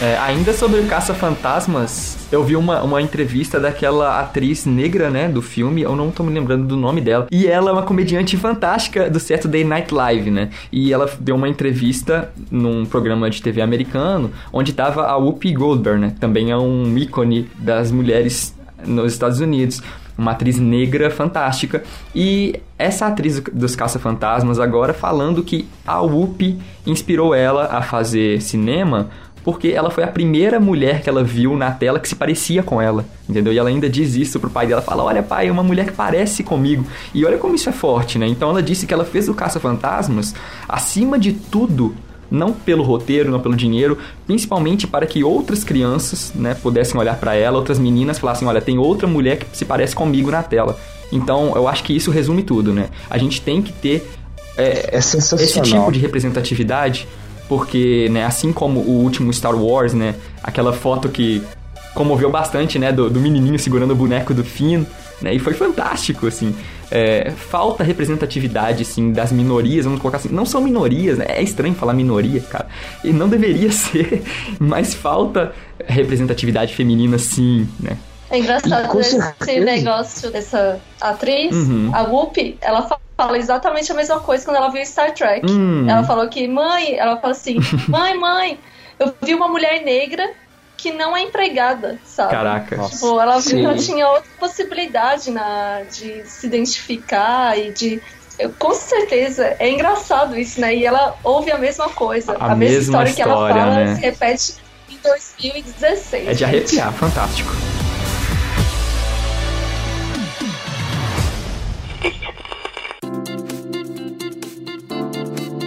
[SPEAKER 3] É, ainda sobre Caça-Fantasmas, eu vi uma, uma entrevista daquela atriz negra, né, do filme, eu não tô me lembrando do nome dela. E ela é uma comediante fantástica do Saturday Night Live, né? E ela deu uma entrevista num programa de TV americano, onde tava a Whoopi Goldberg, né? Também é um ícone das mulheres nos Estados Unidos. Uma atriz negra fantástica. E essa atriz dos Caça-Fantasmas agora falando que a Whoopi inspirou ela a fazer cinema porque ela foi a primeira mulher que ela viu na tela que se parecia com ela, entendeu? E ela ainda diz isso pro pai dela, fala, olha pai, é uma mulher que parece comigo. E olha como isso é forte, né? Então ela disse que ela fez o Caça-Fantasmas, acima de tudo, não pelo roteiro, não pelo dinheiro, principalmente para que outras crianças, né, pudessem olhar para ela, outras meninas falassem, olha, tem outra mulher que se parece comigo na tela. Então, eu acho que isso resume tudo, né? A gente tem que ter é,
[SPEAKER 2] É
[SPEAKER 3] esse tipo de representatividade, porque, né, assim como o último Star Wars, né, aquela foto que comoveu bastante, né, do, do menininho segurando o boneco do Finn, né, e foi fantástico, assim. É, falta representatividade, assim, das minorias, vamos colocar assim, não são minorias, né, é estranho falar minoria, cara, e não deveria [laughs] ser, mas falta representatividade feminina, sim, né.
[SPEAKER 6] É engraçado
[SPEAKER 2] com
[SPEAKER 6] esse negócio dessa atriz,
[SPEAKER 3] Uhum.
[SPEAKER 6] a Whoopi, ela fala exatamente a mesma coisa quando ela viu Star Trek.
[SPEAKER 3] Hum.
[SPEAKER 6] Ela falou que, mãe, ela falou assim, [laughs] mãe, mãe, eu vi uma mulher negra que não é empregada, sabe?
[SPEAKER 3] Caraca.
[SPEAKER 6] Tipo, ela viu que ela tinha outra possibilidade na, de se identificar e de. eu- com certeza, é engraçado isso, né? E ela ouve a mesma coisa.
[SPEAKER 3] A
[SPEAKER 6] A, mesma
[SPEAKER 3] mesma
[SPEAKER 6] história, que ela
[SPEAKER 3] história,
[SPEAKER 6] fala
[SPEAKER 3] né?
[SPEAKER 6] se repete em 2016.
[SPEAKER 3] É de
[SPEAKER 6] gente.
[SPEAKER 3] arrepiar, fantástico.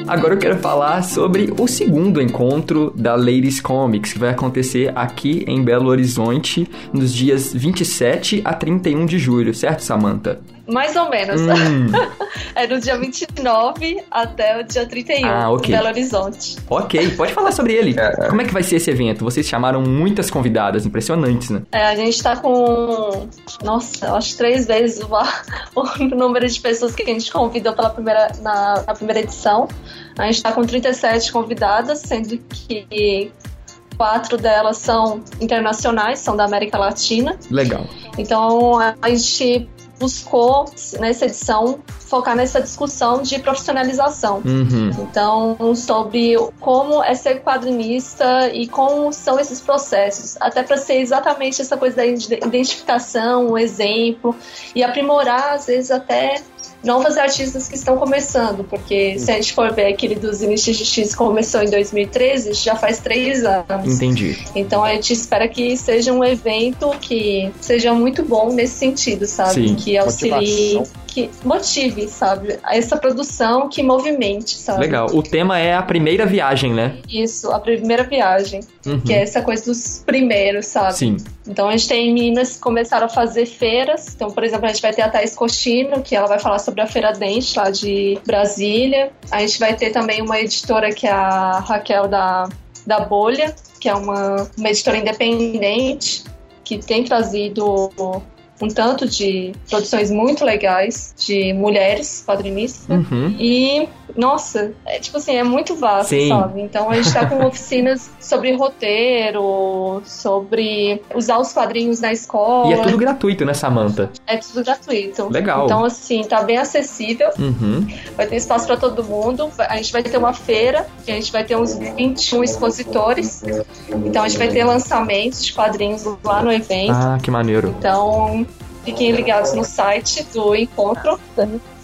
[SPEAKER 3] Agora eu quero falar sobre o segundo encontro da Ladies Comics, que vai acontecer aqui em Belo Horizonte nos dias 27 a 31 de julho, certo, Samantha?
[SPEAKER 6] Mais ou menos.
[SPEAKER 3] Hum, [laughs]
[SPEAKER 6] É do dia 29 até o dia 31,
[SPEAKER 3] Ah, ok.
[SPEAKER 6] em Belo Horizonte.
[SPEAKER 3] ok, pode falar sobre ele. Como é que vai ser esse evento? Vocês chamaram muitas convidadas, impressionantes, né?
[SPEAKER 6] É, a gente tá com. Nossa, acho três vezes o, [laughs] o número de pessoas que a gente convidou pela primeira, na, na primeira edição. A gente tá com 37 convidadas, sendo que quatro delas são internacionais, são da América Latina.
[SPEAKER 3] Legal.
[SPEAKER 6] Então a gente buscou, nessa edição, focar nessa discussão de profissionalização.
[SPEAKER 3] Uhum.
[SPEAKER 6] Então, sobre como é ser quadrinista e como são esses processos, até para ser exatamente essa coisa da ide- identificação, um exemplo, e aprimorar, às vezes, até novas artistas que estão começando, porque se a gente for ver aquele dos NXX começou em 2013, já faz três anos.
[SPEAKER 3] Entendi.
[SPEAKER 6] Então a gente espera que seja um evento que seja muito bom nesse sentido, sabe?
[SPEAKER 3] Sim.
[SPEAKER 6] Que auxilie,
[SPEAKER 4] Motivação.
[SPEAKER 6] Que motive, sabe? Essa produção que movimente, sabe?
[SPEAKER 3] Legal. O tema é a primeira viagem, né?
[SPEAKER 6] Isso, a primeira viagem,
[SPEAKER 3] Uhum.
[SPEAKER 6] que é essa coisa dos primeiros, sabe?
[SPEAKER 3] Sim.
[SPEAKER 6] Então a gente tem meninas que começaram a fazer feiras. Então, por exemplo, a gente vai ter a Thais Cochino, que ela vai falar sobre a Feira Dente lá de Brasília. A gente vai ter também uma editora que é a Raquel da, da Bolha, que é uma, uma editora independente, que tem trazido um tanto de produções muito legais de mulheres quadrinistas.
[SPEAKER 3] Uhum.
[SPEAKER 6] E, nossa, é tipo assim, é muito vasto,
[SPEAKER 3] Sim.
[SPEAKER 6] sabe? Então a gente tá com oficinas [laughs] sobre roteiro, sobre usar os quadrinhos na escola.
[SPEAKER 3] E é tudo gratuito, né, Samantha?
[SPEAKER 6] É tudo gratuito.
[SPEAKER 3] Legal.
[SPEAKER 6] Então, assim, tá bem acessível.
[SPEAKER 3] Uhum.
[SPEAKER 6] Vai ter espaço pra todo mundo. A gente vai ter uma feira, que a gente vai ter uns 21 expositores. Então a gente vai ter lançamentos de quadrinhos lá no evento.
[SPEAKER 3] Ah, que maneiro.
[SPEAKER 6] Então, fiquem ligados no site do encontro.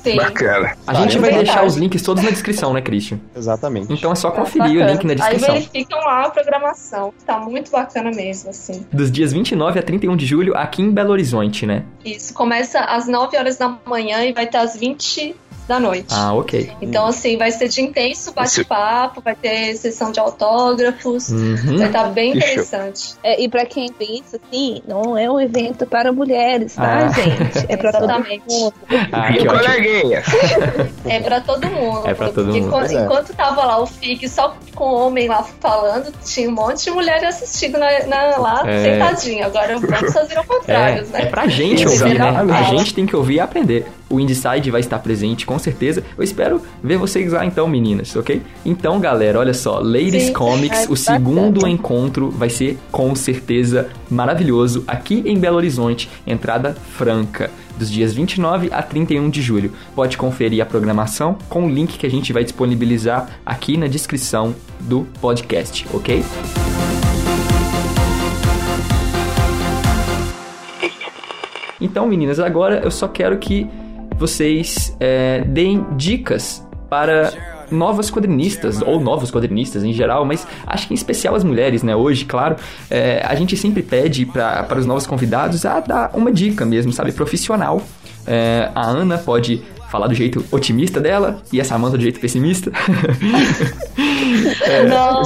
[SPEAKER 6] Sim.
[SPEAKER 2] Bacana.
[SPEAKER 3] A gente
[SPEAKER 6] é
[SPEAKER 3] vai deixar
[SPEAKER 6] verdade.
[SPEAKER 3] os links todos na descrição, né, Christian?
[SPEAKER 4] Exatamente.
[SPEAKER 3] Então é só conferir o link na
[SPEAKER 6] Aí
[SPEAKER 3] descrição.
[SPEAKER 6] verificam lá a programação. Tá muito bacana mesmo, assim.
[SPEAKER 3] Dos dias 29 a 31 de julho, aqui em Belo Horizonte, né?
[SPEAKER 6] Isso, começa às 9 horas da manhã e vai até às 20 da noite.
[SPEAKER 3] Ah, ok.
[SPEAKER 6] Então, assim, vai ser de intenso bate-papo, vai ter sessão de autógrafos,
[SPEAKER 3] Uhum.
[SPEAKER 6] vai estar bem
[SPEAKER 2] Que show.
[SPEAKER 6] interessante.
[SPEAKER 5] É, e pra quem pensa assim, não é um evento para mulheres, tá,
[SPEAKER 3] Ah.
[SPEAKER 5] gente? É pra [laughs] todo
[SPEAKER 6] Exatamente.
[SPEAKER 5] mundo.
[SPEAKER 3] Ah,
[SPEAKER 2] E
[SPEAKER 3] que ótimo. [laughs]
[SPEAKER 6] É pra todo mundo.
[SPEAKER 3] É pra todo
[SPEAKER 6] Porque
[SPEAKER 3] mundo.
[SPEAKER 6] quan-
[SPEAKER 4] Pois é.
[SPEAKER 6] enquanto tava lá o FIC só com homem lá falando, tinha um monte de mulher assistindo na, na- lá,
[SPEAKER 3] É.
[SPEAKER 6] sentadinha. Agora vamos fazer o contrário,
[SPEAKER 3] É,
[SPEAKER 6] né?
[SPEAKER 3] é pra gente ouvir, né? A gente tem que ouvir e aprender. O Inside vai estar presente, com certeza. Eu espero ver vocês lá então, meninas, ok? Então, galera, olha só. Ladies
[SPEAKER 6] Sim.
[SPEAKER 3] Comics,
[SPEAKER 5] Ai,
[SPEAKER 3] o segundo encontro vai ser com certeza maravilhoso aqui em Belo Horizonte. Entrada franca. Dos dias 29 a 31 de julho. Pode conferir a programação com o link que a gente vai disponibilizar aqui na descrição do podcast, ok? Então, meninas, agora eu só quero que vocês é, deem dicas para novas quadrinistas, ou novos quadrinistas em geral, mas acho que em especial as mulheres, né? Hoje, claro, é, a gente sempre pede para os novos convidados a dar uma dica mesmo, sabe? Profissional. É, a Ana pode falar do jeito otimista dela e a Samantha do jeito pessimista. [laughs]
[SPEAKER 6] Não.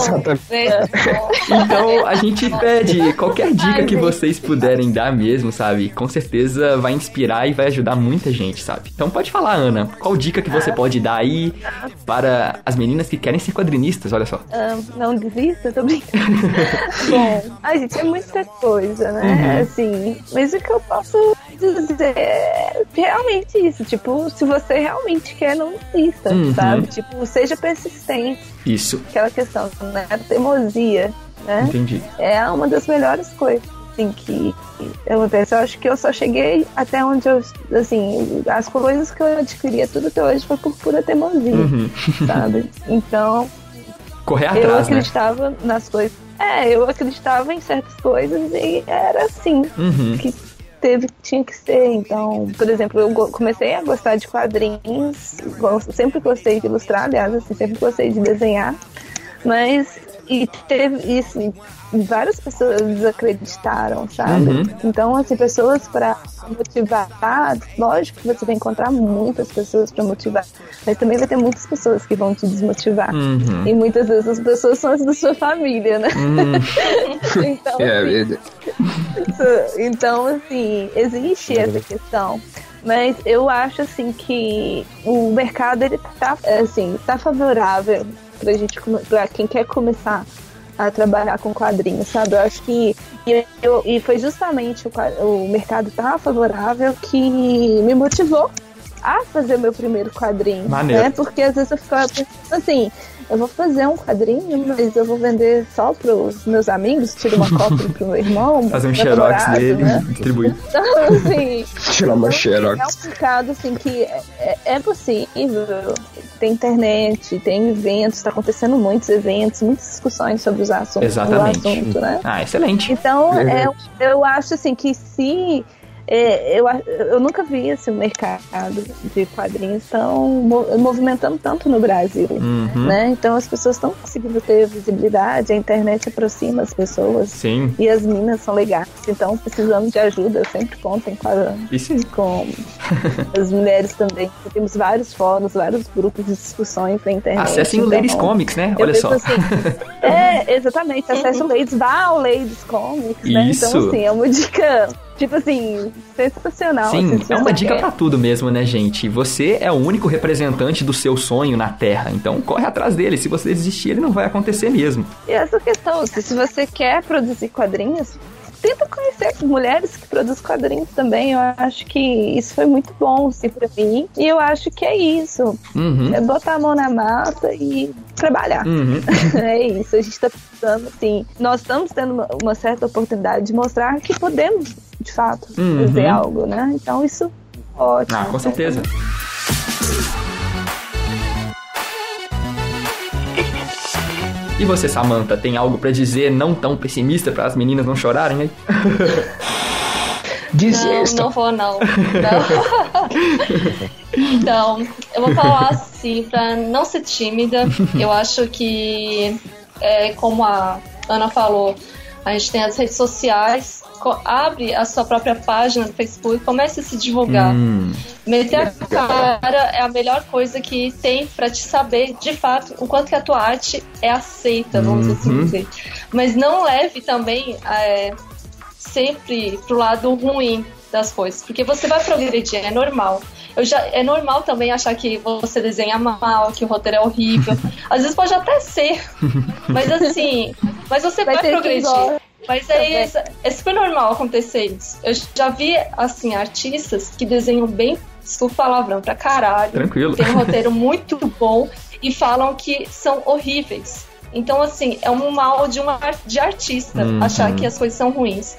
[SPEAKER 3] Então a gente pede qualquer dica que vocês puderem dar mesmo, sabe? Com certeza vai inspirar e vai ajudar muita gente, sabe? Então pode falar, Ana. Qual dica que você pode dar aí para as meninas que querem ser quadrinistas? Olha só.
[SPEAKER 5] Ah, não desista, tô brincando. [laughs] Bom, a gente é muita coisa, né? Assim, mas o que eu posso é realmente isso. Tipo, se você realmente quer, não desista,
[SPEAKER 3] Uhum.
[SPEAKER 5] sabe? Tipo, seja persistente.
[SPEAKER 3] Isso.
[SPEAKER 5] Aquela questão, né? Teimosia, né?
[SPEAKER 3] Entendi.
[SPEAKER 5] É uma das melhores coisas. Assim, que acontece. Eu acho que eu só cheguei até onde eu. Assim, as coisas que eu adquiri, tudo até hoje foi por pura teimosia,
[SPEAKER 3] Uhum.
[SPEAKER 5] sabe? [laughs] Então,
[SPEAKER 3] Correr
[SPEAKER 5] eu
[SPEAKER 3] atrás, né?
[SPEAKER 5] acreditava nas coisas. É, eu acreditava em certas coisas e era assim
[SPEAKER 3] Uhum.
[SPEAKER 5] que teve tinha que ser. Então, por exemplo, eu comecei a gostar de quadrinhos, sempre gostei de ilustrar, aliás, assim, sempre gostei de desenhar, mas e teve isso, várias pessoas desacreditaram, sabe?
[SPEAKER 3] Uhum.
[SPEAKER 5] Então, assim, pessoas para motivar, lógico que você vai encontrar muitas pessoas para motivar, mas também vai ter muitas pessoas que vão te desmotivar.
[SPEAKER 3] Uhum.
[SPEAKER 5] E muitas vezes as pessoas são as da sua família, né?
[SPEAKER 3] Hum, [laughs]
[SPEAKER 5] Então, [laughs]
[SPEAKER 2] É,
[SPEAKER 5] assim,
[SPEAKER 2] verdade. [laughs]
[SPEAKER 5] então, assim, existe essa questão. Mas eu acho, assim, que o mercado, ele tá, assim, tá favorável pra gente, pra quem quer começar a trabalhar com quadrinhos, sabe? Eu acho que e, eu- e foi justamente o, o mercado tá favorável que me motivou a fazer meu primeiro quadrinho,
[SPEAKER 3] Maneiro.
[SPEAKER 5] né? Porque às vezes eu ficava pensando assim, eu vou fazer um quadrinho, mas eu vou vender só pros meus amigos, tiro uma cópia [laughs] pro meu irmão,
[SPEAKER 3] fazer um xerox
[SPEAKER 5] namorado,
[SPEAKER 3] dele
[SPEAKER 5] né?
[SPEAKER 3] e [laughs] distribuir.
[SPEAKER 5] Então, assim, [laughs]
[SPEAKER 2] Tirar uma
[SPEAKER 5] é
[SPEAKER 2] xerox.
[SPEAKER 5] um mercado assim que é, é- é possível. Tem internet, tem eventos, está acontecendo muitos eventos, muitas discussões sobre os assuntos,
[SPEAKER 3] Exatamente.
[SPEAKER 5] o assunto, né?
[SPEAKER 3] Ah, excelente.
[SPEAKER 5] Então, é,
[SPEAKER 2] Verdade.
[SPEAKER 5] eu acho assim que se é, eu, eu nunca vi esse mercado de quadrinhos tão movimentando tanto no Brasil, uhum. né? Então as pessoas estão conseguindo ter visibilidade, a internet aproxima as pessoas.
[SPEAKER 3] Sim.
[SPEAKER 5] E as minas são legais, então precisando de ajuda, sempre contem com, a, com [laughs] as mulheres também. Temos vários fóruns, vários grupos de discussões na internet.
[SPEAKER 3] Acessem então, o Ladies Comics, né? Olha só. Assim, [laughs]
[SPEAKER 5] é, exatamente. Acesse o Ladies, vá ao Ladies Comics, né? Então, assim, é uma dica Tipo assim, sensacional.
[SPEAKER 3] Sim, é uma dica para tudo mesmo, né, gente? Você é o único representante do seu sonho na Terra, então corre atrás dele. Se você desistir, ele não vai acontecer mesmo.
[SPEAKER 5] E essa questão, se você quer produzir quadrinhos, tenta conhecer mulheres que produzem quadrinhos também. Eu acho que isso foi muito bom, assim, pra mim. E eu acho que é isso.
[SPEAKER 3] Uhum.
[SPEAKER 5] É botar a mão na massa e trabalhar.
[SPEAKER 3] Uhum. [laughs]
[SPEAKER 5] é isso. A gente tá precisando, assim. Nós estamos tendo uma, uma certa oportunidade de mostrar que podemos, de fato,
[SPEAKER 3] uhum.
[SPEAKER 5] fazer algo, né? Então isso é ótimo.
[SPEAKER 3] Ah, com certeza. E você, Samantha, tem algo para dizer não tão pessimista para as meninas não chorarem aí? [laughs]
[SPEAKER 6] Desista. Não, não vou não. [laughs] não. então, eu vou falar assim, pra não ser tímida, eu acho que, é, como a Ana falou, a gente tem as redes sociais, abre a sua própria página no Facebook, comece a se divulgar.
[SPEAKER 3] Hum.
[SPEAKER 6] Meter a cara é a melhor coisa que tem para te saber, de fato, o quanto que a tua arte é aceita, vamos assim uhum. assim dizer. Mas não leve também é, sempre pro lado ruim das coisas, porque você vai progredir, é normal. Eu já, é normal também achar que você desenha mal, que o roteiro é horrível. [laughs] Às vezes pode até ser, mas assim, mas você vai, vai progredir. Mas é, isso, é super normal acontecer isso. Eu já vi, assim, artistas que desenham bem, desculpa o palavrão, pra caralho.
[SPEAKER 3] Tranquilo.
[SPEAKER 6] Tem um roteiro muito bom e falam que são horríveis. Então, assim, é um mal de, uma, de artista uhum. achar que as coisas são ruins.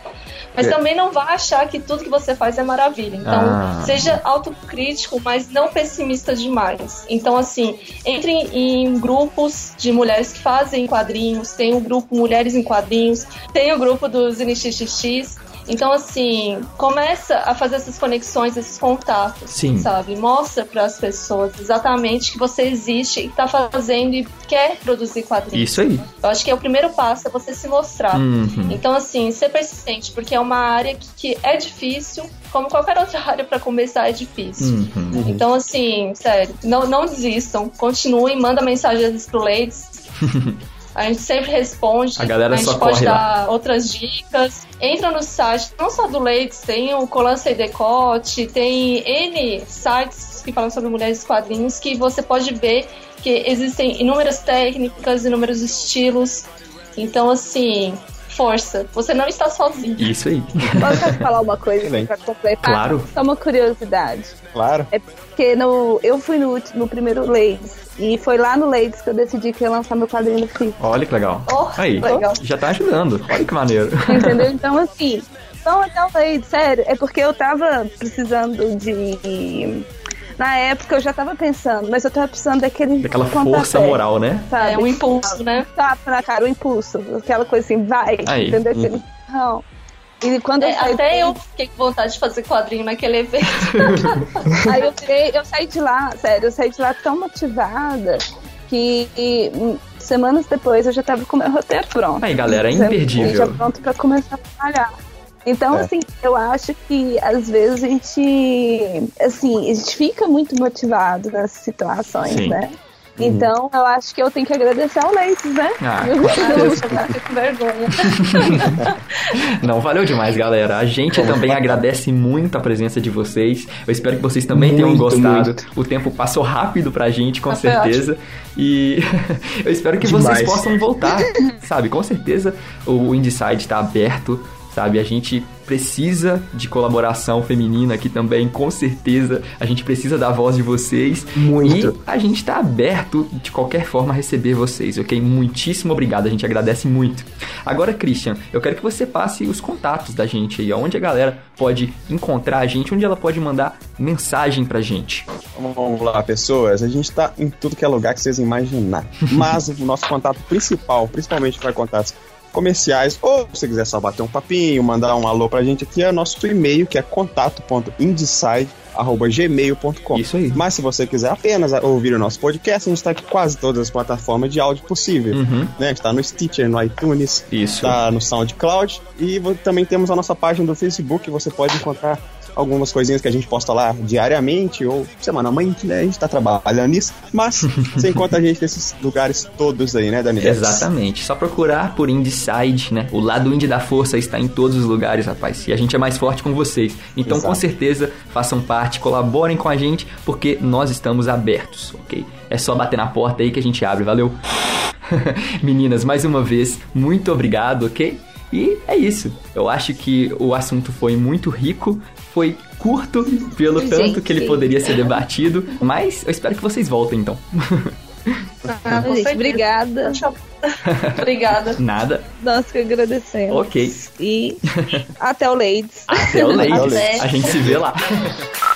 [SPEAKER 6] Mas é. também não vá achar que tudo que você faz é maravilha. Então, ah. seja autocrítico, mas não pessimista demais. Então, assim, entre em grupos de mulheres que fazem quadrinhos, tem o grupo Mulheres em Quadrinhos, tem o grupo dos NXXX, então, assim, começa a fazer essas conexões, esses contatos,
[SPEAKER 3] Sim.
[SPEAKER 6] sabe? Mostra para as pessoas exatamente que você existe e tá fazendo e quer produzir quadrinhos.
[SPEAKER 3] Isso aí.
[SPEAKER 6] Eu acho que é o primeiro passo, é você se mostrar.
[SPEAKER 3] Uhum.
[SPEAKER 6] Então, assim, ser persistente, porque é uma área que, que é difícil, como qualquer outra [laughs] área para começar é difícil.
[SPEAKER 3] Uhum.
[SPEAKER 6] Então, assim, sério, não, não desistam, continuem, manda mensagens pro Ladies. [laughs] A gente sempre responde.
[SPEAKER 3] A galera
[SPEAKER 6] a gente
[SPEAKER 3] só
[SPEAKER 6] pode dar
[SPEAKER 3] lá.
[SPEAKER 6] outras dicas. Entra no site, não só do Leites, tem o Colan Sem Decote, tem N sites que falam sobre mulheres quadrinhos que você pode ver que existem inúmeras técnicas, inúmeros estilos. Então, assim, força. Você não está sozinho.
[SPEAKER 3] Isso aí.
[SPEAKER 5] Posso falar uma coisa para completar?
[SPEAKER 3] Claro.
[SPEAKER 5] Só uma curiosidade.
[SPEAKER 4] Claro.
[SPEAKER 5] É porque no, eu fui no, no primeiro Ladies. E foi lá no Ladies que eu decidi que ia lançar meu quadrinho físico.
[SPEAKER 3] Olha que legal.
[SPEAKER 5] Oh,
[SPEAKER 3] aí,
[SPEAKER 5] legal.
[SPEAKER 3] já tá ajudando. Olha que maneiro.
[SPEAKER 5] Entendeu? Então, [laughs] assim, não até o Ladies, sério. É porque eu tava precisando de na época eu já tava pensando, mas eu tava precisando daquele.
[SPEAKER 3] Daquela força moral, né?
[SPEAKER 5] Sabe?
[SPEAKER 6] É um impulso, né?
[SPEAKER 5] Tá na cara, o um impulso. Aquela coisa assim, vai.
[SPEAKER 3] Aí.
[SPEAKER 5] Entendeu? Aquele, não. E quando
[SPEAKER 6] é,
[SPEAKER 5] eu saí
[SPEAKER 6] até eu fiquei com vontade de fazer quadrinho naquele evento. [laughs]
[SPEAKER 5] Aí eu, tirei, eu saí de lá, sério, eu saí de lá tão motivada que e, semanas depois eu já tava com o meu roteiro pronto.
[SPEAKER 3] Aí, galera, é imperdível.
[SPEAKER 5] Já pronto pra começar a trabalhar. Então, é. assim, eu acho que às vezes a gente, assim, a gente fica muito motivado nessas situações,
[SPEAKER 3] Sim.
[SPEAKER 5] né? Então, eu acho que eu tenho que agradecer ao Leites, né?
[SPEAKER 3] Ah,
[SPEAKER 5] com com vergonha. [laughs]
[SPEAKER 3] Não, valeu demais, galera. A gente também agradece muito a presença de vocês. Eu espero que vocês também
[SPEAKER 2] muito,
[SPEAKER 3] tenham gostado.
[SPEAKER 2] Muito.
[SPEAKER 3] O tempo passou rápido pra gente, com
[SPEAKER 6] Ah,
[SPEAKER 3] certeza. E [laughs] eu espero que
[SPEAKER 2] Demais.
[SPEAKER 3] vocês possam voltar, sabe? Com certeza o Indieside tá aberto sabe? A gente precisa de colaboração feminina aqui também, com certeza. A gente precisa da voz de vocês.
[SPEAKER 2] Muito.
[SPEAKER 3] E a gente tá aberto de qualquer forma a receber vocês, ok? Muitíssimo obrigado, a gente agradece muito. Agora, Christian, eu quero que você passe os contatos da gente aí, onde a galera pode encontrar a gente, onde ela pode mandar mensagem pra gente.
[SPEAKER 4] Vamos lá, pessoas. A gente tá em tudo que é lugar que vocês imaginar. [laughs] Mas o nosso contato principal, principalmente para contatos comerciais, ou se você quiser só bater um papinho, mandar um alô pra gente aqui, é nosso e-mail, que é contato.indeside.gmail.com.
[SPEAKER 3] Isso aí.
[SPEAKER 4] Mas se você quiser apenas ouvir o nosso podcast, a gente está em quase todas as plataformas de áudio possível.
[SPEAKER 3] Uhum.
[SPEAKER 4] Né? A gente tá no Stitcher, no iTunes,
[SPEAKER 3] Isso.
[SPEAKER 4] tá no SoundCloud e também temos a nossa página do Facebook, você pode encontrar algumas coisinhas que a gente posta lá diariamente ou semanalmente, né? A gente tá trabalhando nisso, mas [laughs] você encontra a gente nesses lugares todos aí, né, Daniel?
[SPEAKER 3] Exatamente. Só procurar por Indieside, né? O lado indie da força está em todos os lugares, rapaz. E a gente é mais forte com vocês. Então,
[SPEAKER 4] Exato.
[SPEAKER 3] com certeza, façam parte, colaborem com a gente, porque nós estamos abertos, ok? É só bater na porta aí que a gente abre, valeu? [laughs] Meninas, mais uma vez, muito obrigado, ok? E é isso. Eu acho que o assunto foi muito rico, foi curto pelo tanto
[SPEAKER 5] Gente.
[SPEAKER 3] que ele poderia ser debatido, mas eu espero que vocês voltem então.
[SPEAKER 5] Ah,
[SPEAKER 6] Com
[SPEAKER 5] gente, obrigada. [laughs]
[SPEAKER 6] Obrigada.
[SPEAKER 3] Nada.
[SPEAKER 5] Nós que agradecemos.
[SPEAKER 3] Ok.
[SPEAKER 5] E até o Ladies.
[SPEAKER 3] Até o Leite.
[SPEAKER 6] Até.
[SPEAKER 3] A gente se vê lá. [laughs]